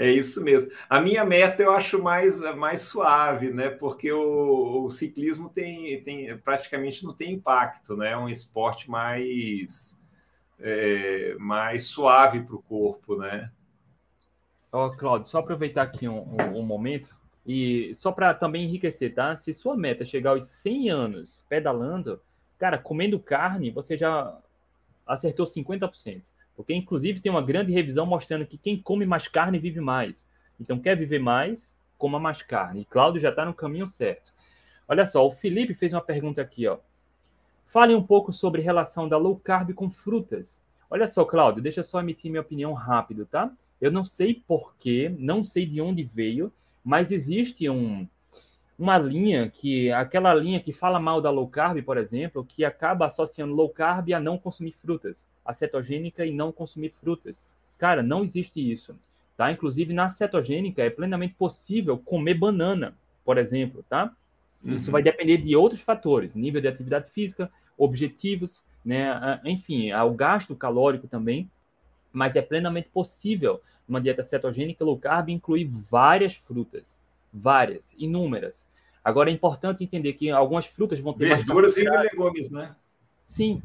É isso mesmo. A minha meta eu acho mais, mais suave, né? Porque o, o, ciclismo tem, tem praticamente não tem impacto, né? É um esporte mais, é, mais suave para o corpo, né?
Ó, oh, Claudio, só aproveitar aqui um, um, um momento e só para também enriquecer, tá? Se sua meta é chegar aos 100 anos pedalando, cara, comendo carne, você já acertou 50%. Porque, inclusive, tem uma grande revisão mostrando que quem come mais carne vive mais. Então, quer viver mais, coma mais carne. E Cláudio já está no caminho certo. Olha só, o Felipe fez uma pergunta aqui, ó. Fale um pouco sobre relação da low carb com frutas. Olha só, Cláudio, deixa eu só emitir minha opinião rápido, tá? Eu não sei porquê, não sei de onde veio, mas existe um, uma linha que aquela linha que fala mal da low carb, por exemplo, que acaba associando low carb a não consumir frutas a cetogênica e não consumir frutas. Cara, não existe isso. Tá? Inclusive, na cetogênica é plenamente possível comer banana, por exemplo, tá? Isso uhum. vai depender de outros fatores, nível de atividade física, objetivos, né? Enfim, o gasto calórico também, mas é plenamente possível uma dieta cetogênica low carb incluir várias frutas, várias, inúmeras. Agora é importante entender que algumas frutas vão ter
verduras e legumes, né?
Sim,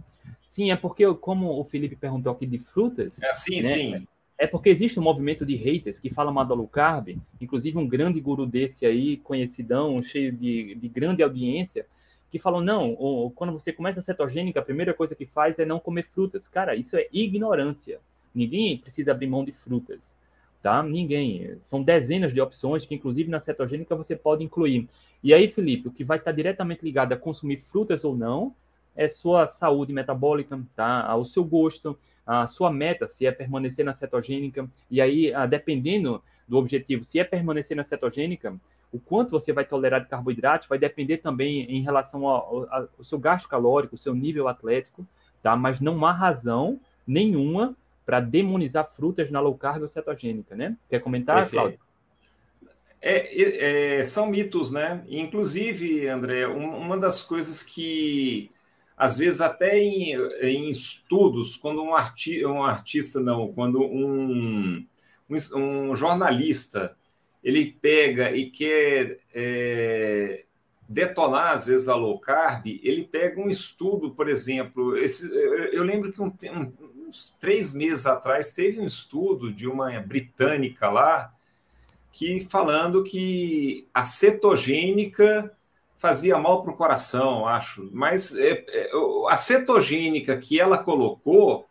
Sim, é porque, como o Felipe perguntou aqui de frutas.
É, sim, né, sim.
É porque existe um movimento de haters que fala mal da low carb, inclusive um grande guru desse aí, conhecidão, cheio de, de grande audiência, que falam: não, quando você começa a cetogênica, a primeira coisa que faz é não comer frutas. Cara, isso é ignorância. Ninguém precisa abrir mão de frutas, tá? Ninguém. São dezenas de opções que, inclusive, na cetogênica você pode incluir. E aí, Felipe, o que vai estar diretamente ligado a consumir frutas ou não é sua saúde metabólica, tá? Ao seu gosto, a sua meta, se é permanecer na cetogênica, e aí, ah, dependendo do objetivo, se é permanecer na cetogênica, o quanto você vai tolerar de carboidratos vai depender também em relação ao, ao, ao seu gasto calórico, o seu nível atlético, tá? Mas não há razão nenhuma para demonizar frutas na low carb ou cetogênica, né? Quer comentar, Perfeito. Cláudio?
É, é, são mitos, né? Inclusive, André, uma das coisas que às vezes até em, em estudos, quando um, arti um artista, não, quando um, um, um, jornalista ele pega e quer é, detonar, às vezes, a low carb, ele pega um estudo, por exemplo, esse, eu lembro que um, uns três meses atrás teve um estudo de uma britânica lá, que falando que a cetogênica fazia mal para o coração, acho. Mas é, é, a cetogênica que ela colocou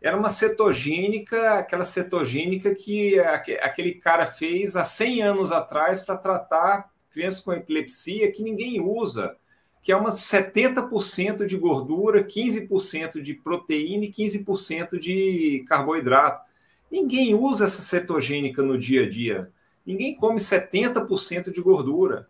era uma cetogênica, aquela cetogênica que aquele cara fez há 100 anos atrás para tratar crianças com epilepsia que ninguém usa, que é uma 70% de gordura, 15% de proteína e 15% de carboidrato. Ninguém usa essa cetogênica no dia a dia. Ninguém come 70% de gordura.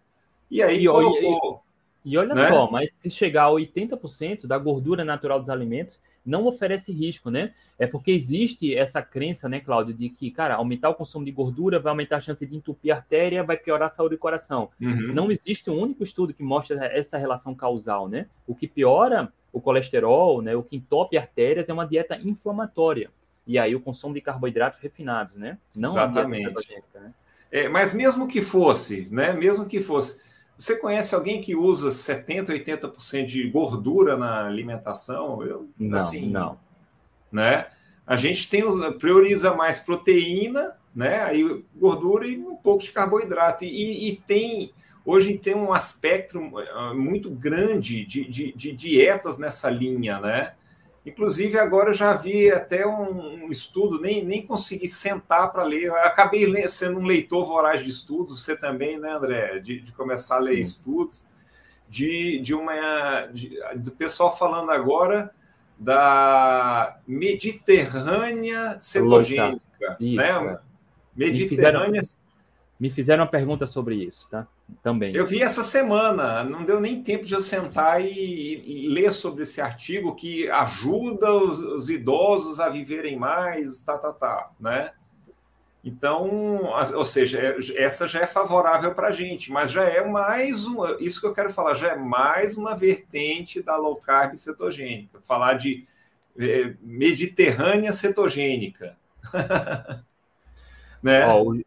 E aí e, colocou.
E olha né? só, mas se chegar a 80% da gordura natural dos alimentos, não oferece risco, né? É porque existe essa crença, né, Cláudio, de que, cara, aumentar o consumo de gordura vai aumentar a chance de entupir a artéria, vai piorar a saúde do coração. Uhum. Não existe um único estudo que mostra essa relação causal, né? O que piora o colesterol, né, o que entope artérias é uma dieta inflamatória. E aí o consumo de carboidratos refinados, né?
Não Exatamente. a dieta né? É, mas mesmo que fosse, né? Mesmo que fosse, você conhece alguém que usa 70, 80% de gordura na alimentação? Eu,
não, assim, não.
Né? A gente tem prioriza mais proteína, né? Aí gordura e um pouco de carboidrato. E, e tem hoje tem um aspecto ah, muito grande de, de, de dietas nessa linha, né? Inclusive, agora eu já vi até um, estudo, nem, nem consegui sentar para ler. Eu acabei sendo um leitor voraz de estudos, você também, né, André? De, de começar a ler Sim. estudos, de, de uma. De, do pessoal falando agora da Mediterrânea cetogênica. Isso, né?
É. Mediterrânea. Me fizeram, me fizeram uma pergunta sobre isso, tá? Também.
Eu vi essa semana, não deu nem tempo de eu sentar e, e ler sobre esse artigo que ajuda os, os, idosos a viverem mais, tá, tá, tá, né? Então, ou seja, é, essa já é favorável para a gente, mas já é mais uma, isso que eu quero falar, já é mais uma vertente da low carb cetogênica, falar de é, mediterrânea cetogênica.
né? O,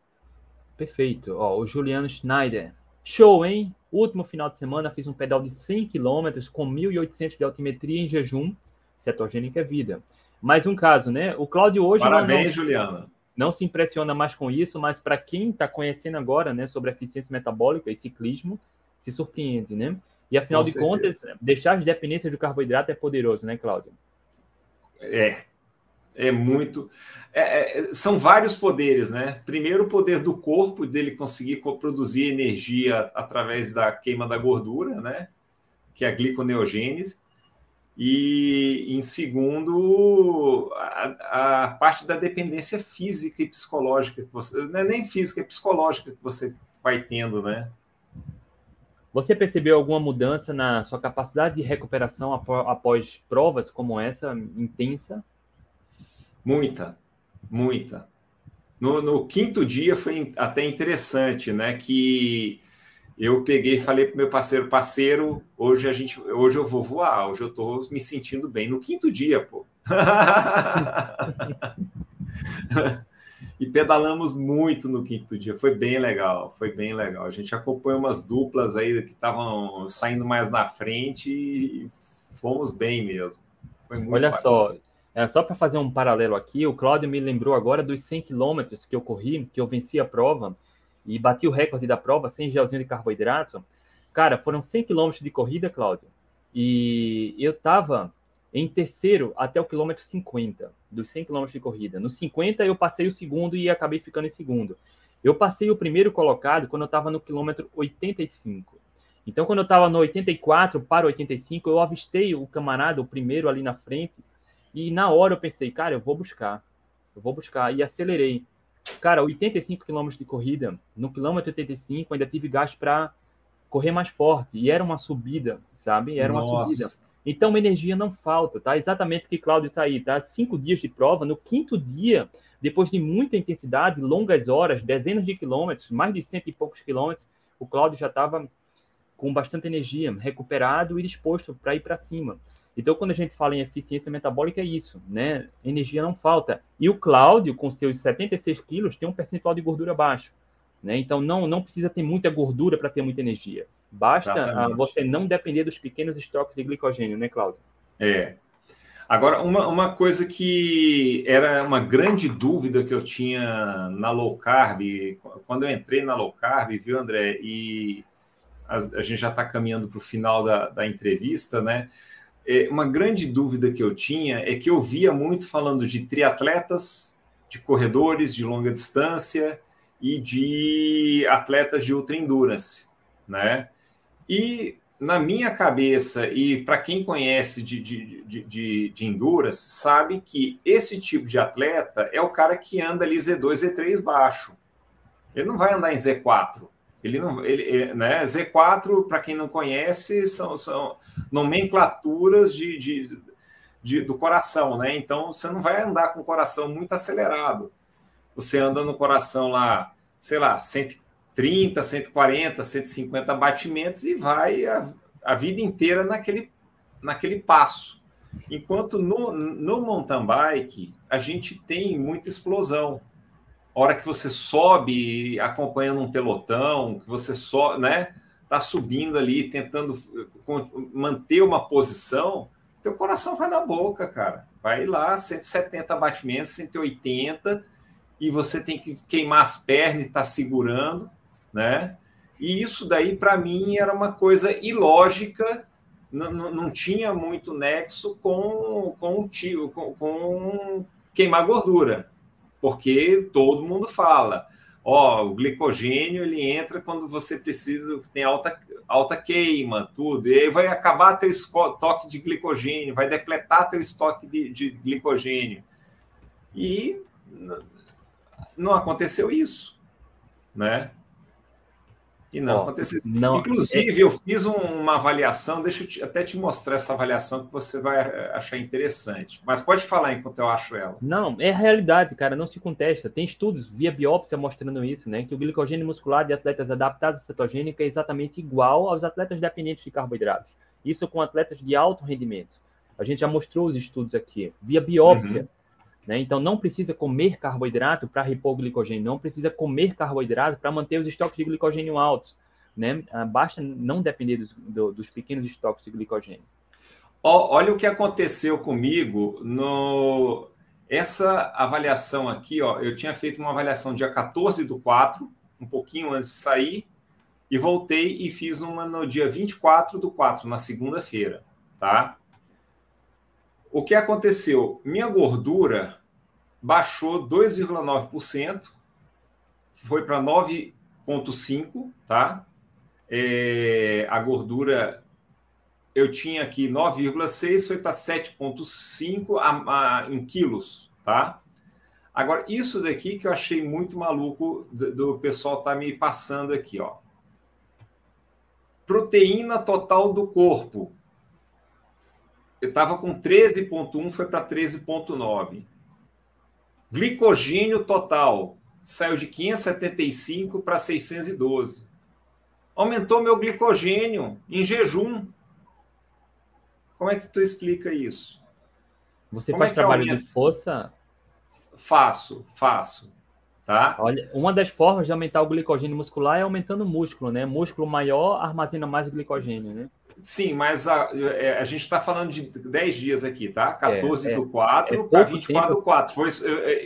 perfeito. Ó, o Juliano Schneider Show, hein? Último final de semana fiz um pedal de 100 km com 1.800 de altimetria em jejum. Cetogênica é vida. Mais um caso, né? O Cláudio hoje.
Parabéns, não, Juliana.
Não se impressiona mais com isso, mas para quem está conhecendo agora, né, sobre eficiência metabólica e ciclismo, se surpreende, né? E afinal com de certeza. contas, deixar as dependências do carboidrato é poderoso, né, Cláudio?
É, é muito. É, é, são vários poderes, né? Primeiro, o poder do corpo, dele conseguir produzir energia através da queima da gordura, né? Que é a gliconeogênese. E, em segundo, a, a parte da dependência física e psicológica que você. Não é nem física, é psicológica que você vai tendo, né?
Você percebeu alguma mudança na sua capacidade de recuperação após provas como essa, intensa?
Muita, muita. No, no, quinto dia foi até interessante, né? Que eu peguei e falei para meu parceiro, parceiro, hoje a gente, hoje eu vou voar, hoje eu estou me sentindo bem. No quinto dia, pô. e pedalamos muito no quinto dia, foi bem legal, foi bem legal. A gente acompanhou umas duplas aí que estavam saindo mais na frente e fomos bem mesmo.
Olha bacana. só, é, só para fazer um paralelo aqui, o Cláudio me lembrou agora dos 100 quilômetros que eu corri, que eu venci a prova e bati o recorde da prova sem gelzinho de carboidrato. Cara, foram 100 quilômetros de corrida, Cláudio, e eu estava em terceiro até o quilômetro 50, dos 100 quilômetros de corrida. No 50 eu passei o segundo e acabei ficando em segundo. Eu passei o primeiro colocado quando eu estava no quilômetro 85. Então, quando eu estava no 84 para 85, eu avistei o camarada, o primeiro ali na frente, e na hora eu pensei, cara, eu vou buscar. Eu vou buscar. E acelerei. Cara, 85 km de corrida, no quilômetro 85 ainda tive gasto para correr mais forte. E era uma subida, sabe? Era Nossa. uma subida. Então, energia não falta, tá? Exatamente o que Cláudio está aí, tá? Cinco dias de prova. No quinto dia, depois de muita intensidade, longas horas, dezenas de quilômetros, mais de cento e poucos quilômetros, o Cláudio já estava com bastante energia, recuperado e disposto para ir para cima. Então, quando a gente fala em eficiência metabólica, é isso, né? Energia não falta. E o Cláudio, com seus 76 quilos, tem um percentual de gordura baixo. Né? Então, não, não precisa ter muita gordura para ter muita energia. Basta uh, você não depender dos pequenos estoques de glicogênio, né, Cláudio?
É. Agora, uma, uma coisa que era uma grande dúvida que eu tinha na low carb, quando eu entrei na low carb, viu, André? E a, a gente já está caminhando para o final da, da entrevista, né? É, uma grande dúvida que eu tinha é que eu via muito falando de triatletas, de corredores de longa distância e de atletas de ultra endurance, né? E na minha cabeça, e para quem conhece de, de, de, de, de endurance, sabe que esse tipo de atleta é o cara que anda ali Z2, Z3 baixo. Ele não vai andar em Z4. Ele não, ele, né? Z4, para quem não conhece, são, são nomenclaturas de, de, de, do coração, né? Então você não vai andar com o coração muito acelerado. Você anda no coração lá, sei lá, 130, 140, 150 batimentos e vai a, a vida inteira naquele, naquele passo. Enquanto no, no mountain bike, a gente tem muita explosão hora que você sobe acompanhando um pelotão, que você só, né, tá subindo ali tentando manter uma posição, teu coração vai na boca, cara. Vai lá, 170 batimentos, 180, e você tem que queimar as pernas e tá segurando, né? E isso daí, para mim, era uma coisa ilógica, não, não, tinha muito nexo com, com o tio, com, com queimar gordura porque todo mundo fala. Ó, o glicogênio ele entra quando você precisa, tem alta, alta queima, tudo. E aí vai acabar teu estoque de glicogênio, vai depletar teu estoque de, de glicogênio. E não aconteceu isso, né? E não aconteceu. Não, Inclusive, eu fiz uma avaliação, deixa eu te, até te mostrar essa avaliação que você vai eh, achar interessante. Mas pode falar enquanto eu acho ela.
Não, é a realidade, cara, não se contesta. Tem estudos via biópsia mostrando isso, né? Que o glicogênio muscular de atletas adaptados à cetogênica é exatamente igual aos atletas dependentes de carboidratos. Isso com atletas de alto rendimento. A gente já mostrou os estudos aqui, via biópsia. Uhum. Né? Então, não precisa comer carboidrato para repor o glicogênio, não precisa comer carboidrato para manter os estoques de glicogênio altos. Né? Ah, basta não depender dos, do, dos pequenos estoques de glicogênio.
Olha o que aconteceu comigo no essa avaliação aqui, ó, eu tinha feito uma avaliação dia 14 do 4, um pouquinho antes de sair, e voltei e fiz uma no dia 24 do 4, na segunda-feira, tá? O que aconteceu? Minha gordura baixou 2,9%, foi para 9,5%, tá? É, a gordura eu tinha aqui 9,6, foi para 7,5 em quilos, tá? Agora, isso daqui que eu achei muito maluco do, do pessoal tá me passando aqui, ó. Proteína total do corpo, eu estava com 13,1, foi para 13,9. Glicogênio total saiu de 575 para 612. Aumentou meu glicogênio em jejum. Como é que tu explica isso?
Você Como faz é trabalho aumenta? de força?
Faço, faço. Tá?
Olha, uma das formas de aumentar o glicogênio muscular é aumentando o músculo, né? Músculo maior armazena mais glicogênio, né?
Sim, mas a, é, a gente está falando de 10 dias aqui, tá? 14 é, é, do 4 é para 24 tempo. do 4. Foi,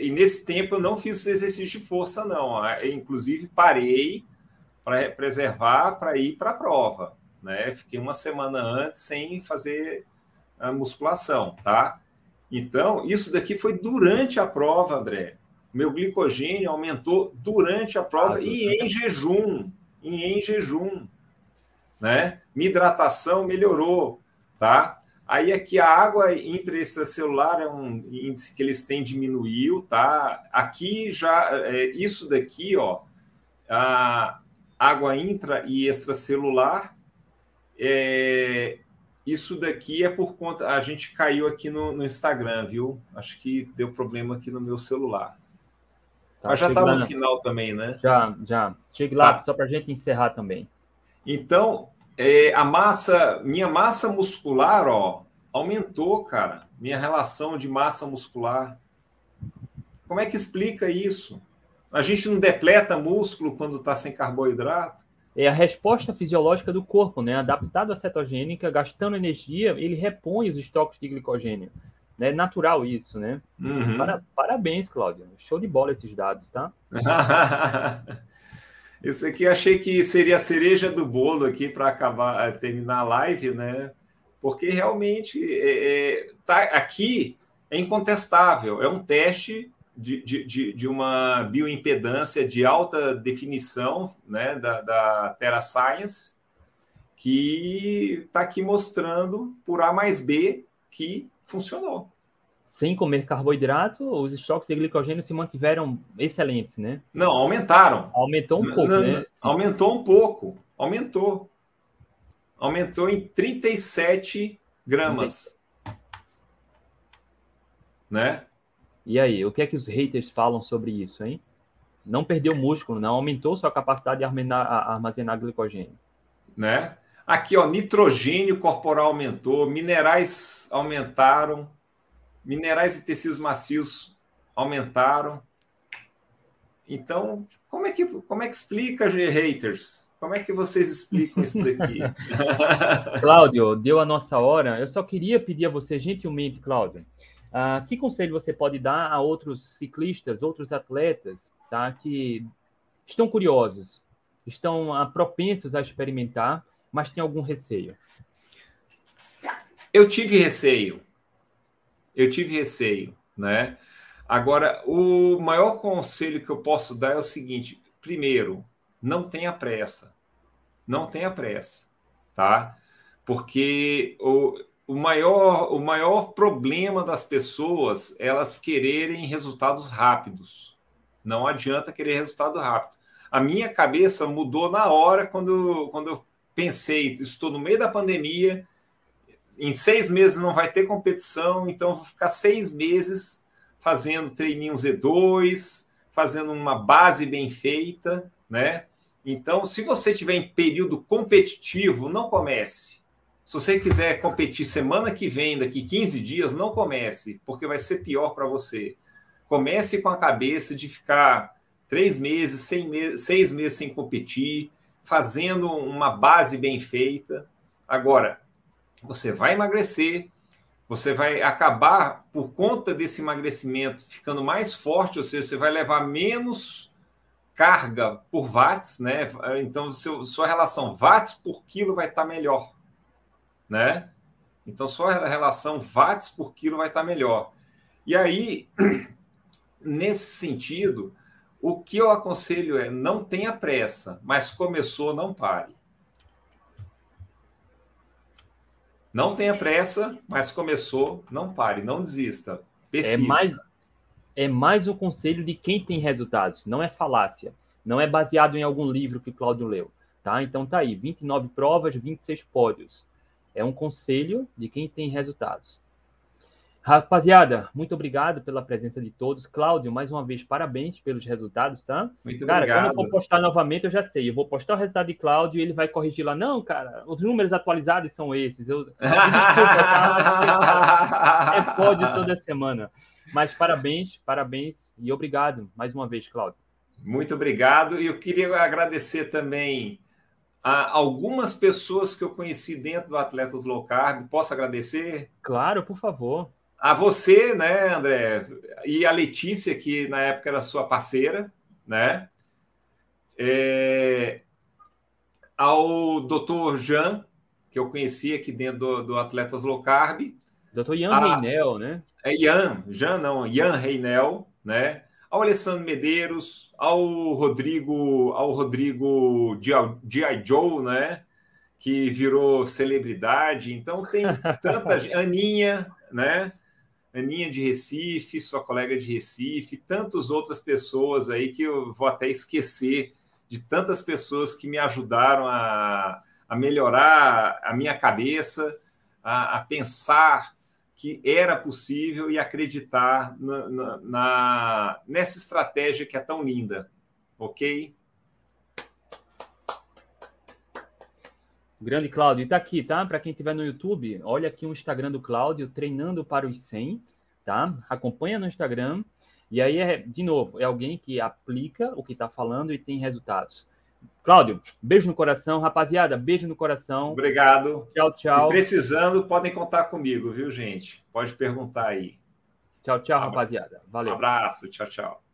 e nesse tempo eu não fiz exercício de força, não. Eu, inclusive, parei para preservar para ir para a prova. Né? Fiquei uma semana antes sem fazer a musculação, tá? Então, isso daqui foi durante a prova, André. Meu glicogênio aumentou durante a prova ah, e em jejum. E em jejum né? Minha hidratação melhorou, tá? Aí aqui a água intracelular é um índice que eles têm diminuiu, tá? Aqui já é, isso daqui, ó, a água intra e extracelular, é, isso daqui é por conta. A gente caiu aqui no, no Instagram, viu? Acho que deu problema aqui no meu celular. Tá, Mas já está no final também, né?
Já, já. Chegue lá, tá. só para a gente encerrar também.
Então, é, a massa, minha massa muscular, ó, aumentou, cara. Minha relação de massa muscular. Como é que explica isso? A gente não depleta músculo quando está sem carboidrato?
É a resposta fisiológica do corpo, né? Adaptado à cetogênica, gastando energia, ele repõe os estoques de glicogênio. É natural isso, né? Uhum. Para, parabéns, Cláudio. Show de bola esses dados, tá?
Isso aqui achei que seria a cereja do bolo aqui para acabar, eh, terminar a live, né? Porque realmente é, é, tá aqui é incontestável, é um teste de, de, de uma bioimpedância de alta definição né, da, da Terra Science, que está aqui mostrando por A mais B que funcionou.
Sem comer carboidrato, os estoques de glicogênio se mantiveram excelentes, né?
Não, aumentaram.
Aumentou um pouco, não, né?
Aumentou um pouco. Aumentou. Aumentou em 37 gramas. Né?
E aí, o que é que os haters falam sobre isso, hein? Não perdeu músculo, não aumentou sua capacidade de armazenar, armazenar glicogênio.
Né? Aqui, ó, nitrogênio corporal aumentou, minerais aumentaram, minerais e tecidos macios aumentaram. Então, como é que, como é que explica, haters? Como é que vocês explicam isso daqui?
Cláudio, deu a nossa hora. Eu só queria pedir a você, gentilmente, Cláudio, uh, que conselho você pode dar a outros ciclistas, outros atletas, tá, que estão curiosos, estão uh, propensos a experimentar, mas têm algum receio?
Eu tive receio eu tive receio, né? Agora, o maior conselho que eu posso dar é o seguinte: primeiro, não tenha pressa. Não tenha pressa, tá? Porque o, o, maior, o maior problema das pessoas é elas quererem resultados rápidos. Não adianta querer resultado rápido. A minha cabeça mudou na hora quando, quando eu pensei, estou no meio da pandemia, em seis meses não vai ter competição, então vou ficar seis meses fazendo treininho Z2, fazendo uma base bem feita, né? Então, se você tiver em período competitivo, não comece. Se você quiser competir semana que vem, daqui 15 dias, não comece, porque vai ser pior para você. Comece com a cabeça de ficar três meses, seis meses sem competir, fazendo uma base bem feita. Agora, você vai emagrecer, você vai acabar, por conta desse emagrecimento, ficando mais forte, ou seja, você vai levar menos carga por watts, né? Então, seu, sua relação watts por quilo vai estar melhor, né? Então, sua relação watts por quilo vai estar melhor. E aí, nesse sentido, o que eu aconselho é não tenha pressa, mas começou, não pare. Não tenha pressa, mas começou, não pare, não desista.
É mais, é mais o conselho de quem tem resultados, não é falácia. Não é baseado em algum livro que Cláudio leu. Tá? Então tá aí, 29 provas, 26 pódios. É um conselho de quem tem resultados. Rapaziada, muito obrigado pela presença de todos. Cláudio, mais uma vez, parabéns pelos resultados, tá?
Muito cara, obrigado.
quando eu for postar novamente, eu já sei. Eu vou postar o resultado de Cláudio e ele vai corrigir lá. Não, cara, os números atualizados são esses. Eu... é pódio toda semana. Mas parabéns, parabéns e obrigado mais uma vez, Cláudio.
Muito obrigado. E eu queria agradecer também a algumas pessoas que eu conheci dentro do Atletas Low Carb. Posso agradecer?
Claro, por favor.
A você, né, André, e a Letícia, que na época era sua parceira, né? É... Ao doutor Jean, que eu conheci aqui dentro do, do Atletas Low Carb.
Doutor Ian a... Reinel, né?
É Ian, Jean não, Ian Reinel, né? Ao Alessandro Medeiros, ao Rodrigo, ao Rodrigo G.I. Joe, né? Que virou celebridade. Então tem tanta Aninha, né? Aninha de Recife, sua colega de Recife, tantas outras pessoas aí que eu vou até esquecer de tantas pessoas que me ajudaram a, a melhorar a minha cabeça, a, a pensar que era possível e acreditar na, na, na, nessa estratégia que é tão linda, ok?
Grande Cláudio. E tá aqui, tá? Para quem estiver no YouTube, olha aqui o Instagram do Cláudio, treinando para os 100, tá? Acompanha no Instagram. E aí, é, de novo, é alguém que aplica o que está falando e tem resultados. Cláudio, beijo no coração. Rapaziada, beijo no coração.
Obrigado.
Tchau, tchau.
E precisando, podem contar comigo, viu, gente? Pode perguntar aí.
Tchau, tchau, rapaziada. Valeu. Um
abraço. Tchau, tchau.